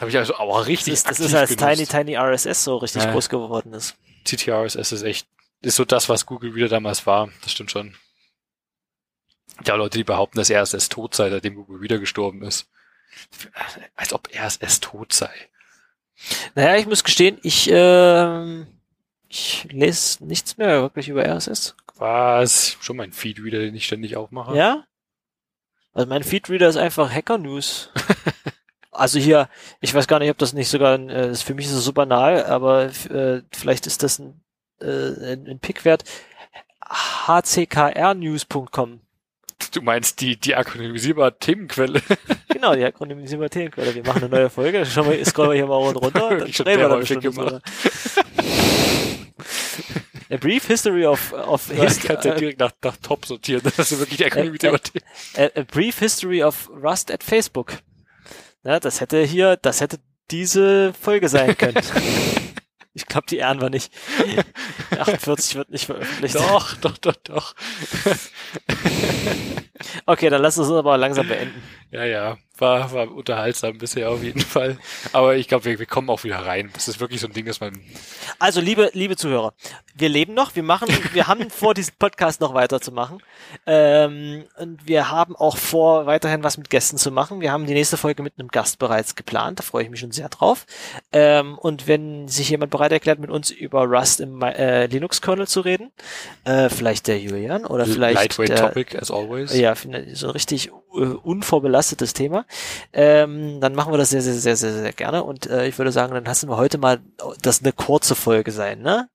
habe ich also auch Das richtig ist, das ist als genutzt. Tiny Tiny RSS so richtig Ja. groß geworden ist. CTRSS ist echt, ist so das, was Google wieder damals war. Das stimmt schon. Ja, Leute, die behaupten, dass RSS tot sei, seitdem Google wieder gestorben ist. Als ob RSS tot sei. Naja, ich muss gestehen, ich, ähm, ich lese nichts mehr wirklich über RSS. Was? Schon mein Feedreader, den ich ständig aufmache. Ja? Also mein Feedreader ist einfach Hacker News. (laughs) also hier, ich weiß gar nicht, ob das nicht sogar, äh, für mich ist es so banal, aber äh, vielleicht ist das ein, äh, ein Pick wert. hckrnews.com. Du meinst die, die akronymisierbare Themenquelle? (laughs) Genau, die akronymisierbare Themenquelle. Wir machen eine neue Folge, schauen wir, scrollen wir hier mal runter, (laughs) dann Ich schon reden wir dann bestimmt gemacht. A brief history of, of Du hist kannst ja äh, direkt nach, nach Top sortieren, dass du wirklich die akronymisierbare Themen. a, a brief history of Rust at Facebook. Ja, das hätte hier, das hätte diese Folge sein können. (laughs) ich glaube, die ehren wir nicht. (laughs) 48 wird nicht veröffentlicht. Doch, doch, doch, doch. Okay, dann lass uns aber langsam beenden. Ja, ja, war, war unterhaltsam bisher auf jeden Fall. Aber ich glaube, wir, wir kommen auch wieder rein. Das ist wirklich so ein Ding, dass man, Also, liebe, liebe Zuhörer, wir leben noch, wir machen, wir haben (laughs) vor, diesen Podcast noch weiterzumachen. Ähm, und wir haben auch vor, weiterhin was mit Gästen zu machen. Wir haben die nächste Folge mit einem Gast bereits geplant, da freue ich mich schon sehr drauf. Ähm, und wenn sich jemand bereit erklärt, mit uns über Rust im äh, Linux-Kernel zu reden, äh, vielleicht der Julian oder vielleicht lightweight der, topic as always. ja, finde- so richtig unvorbelastetes Thema. Ähm, dann machen wir das sehr, sehr, sehr, sehr, sehr gerne. Und äh, ich würde sagen, dann lassen wir heute mal das eine kurze Folge sein, ne?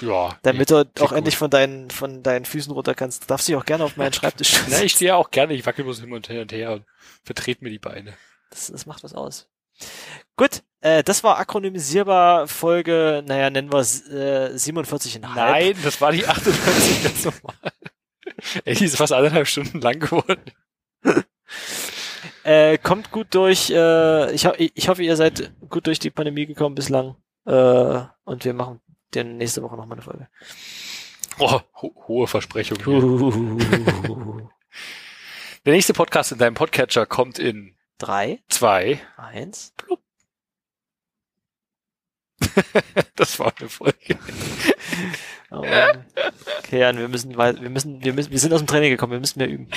Ja. Damit du auch gut. endlich von deinen, von deinen Füßen runter kannst. Du darfst dich auch gerne auf meinen Schreibtisch (laughs) Na, setzen. ich stehe ja auch gerne, ich wackel bloß hin und her und her und vertrete mir die Beine. Das, das macht was aus. Gut, äh, das war akronymisierbar Folge, naja, nennen wir es äh, 47,5. Nein, das war die 98 ganz normal. (laughs) Ey, die ist fast eineinhalb Stunden lang geworden. (laughs) Äh, kommt gut durch. Äh, ich, ho ich hoffe, ihr seid gut durch die Pandemie gekommen bislang. Äh, und wir machen dann nächste Woche nochmal eine Folge. Oh, ho hohe Versprechung. Hier. (laughs) Der nächste Podcast in deinem Podcatcher kommt in Drei, zwei. eins. Das war eine Folge. Oh. Okay, Jan, wir müssen, wir müssen, wir müssen, wir sind aus dem Training gekommen, wir müssen mehr üben.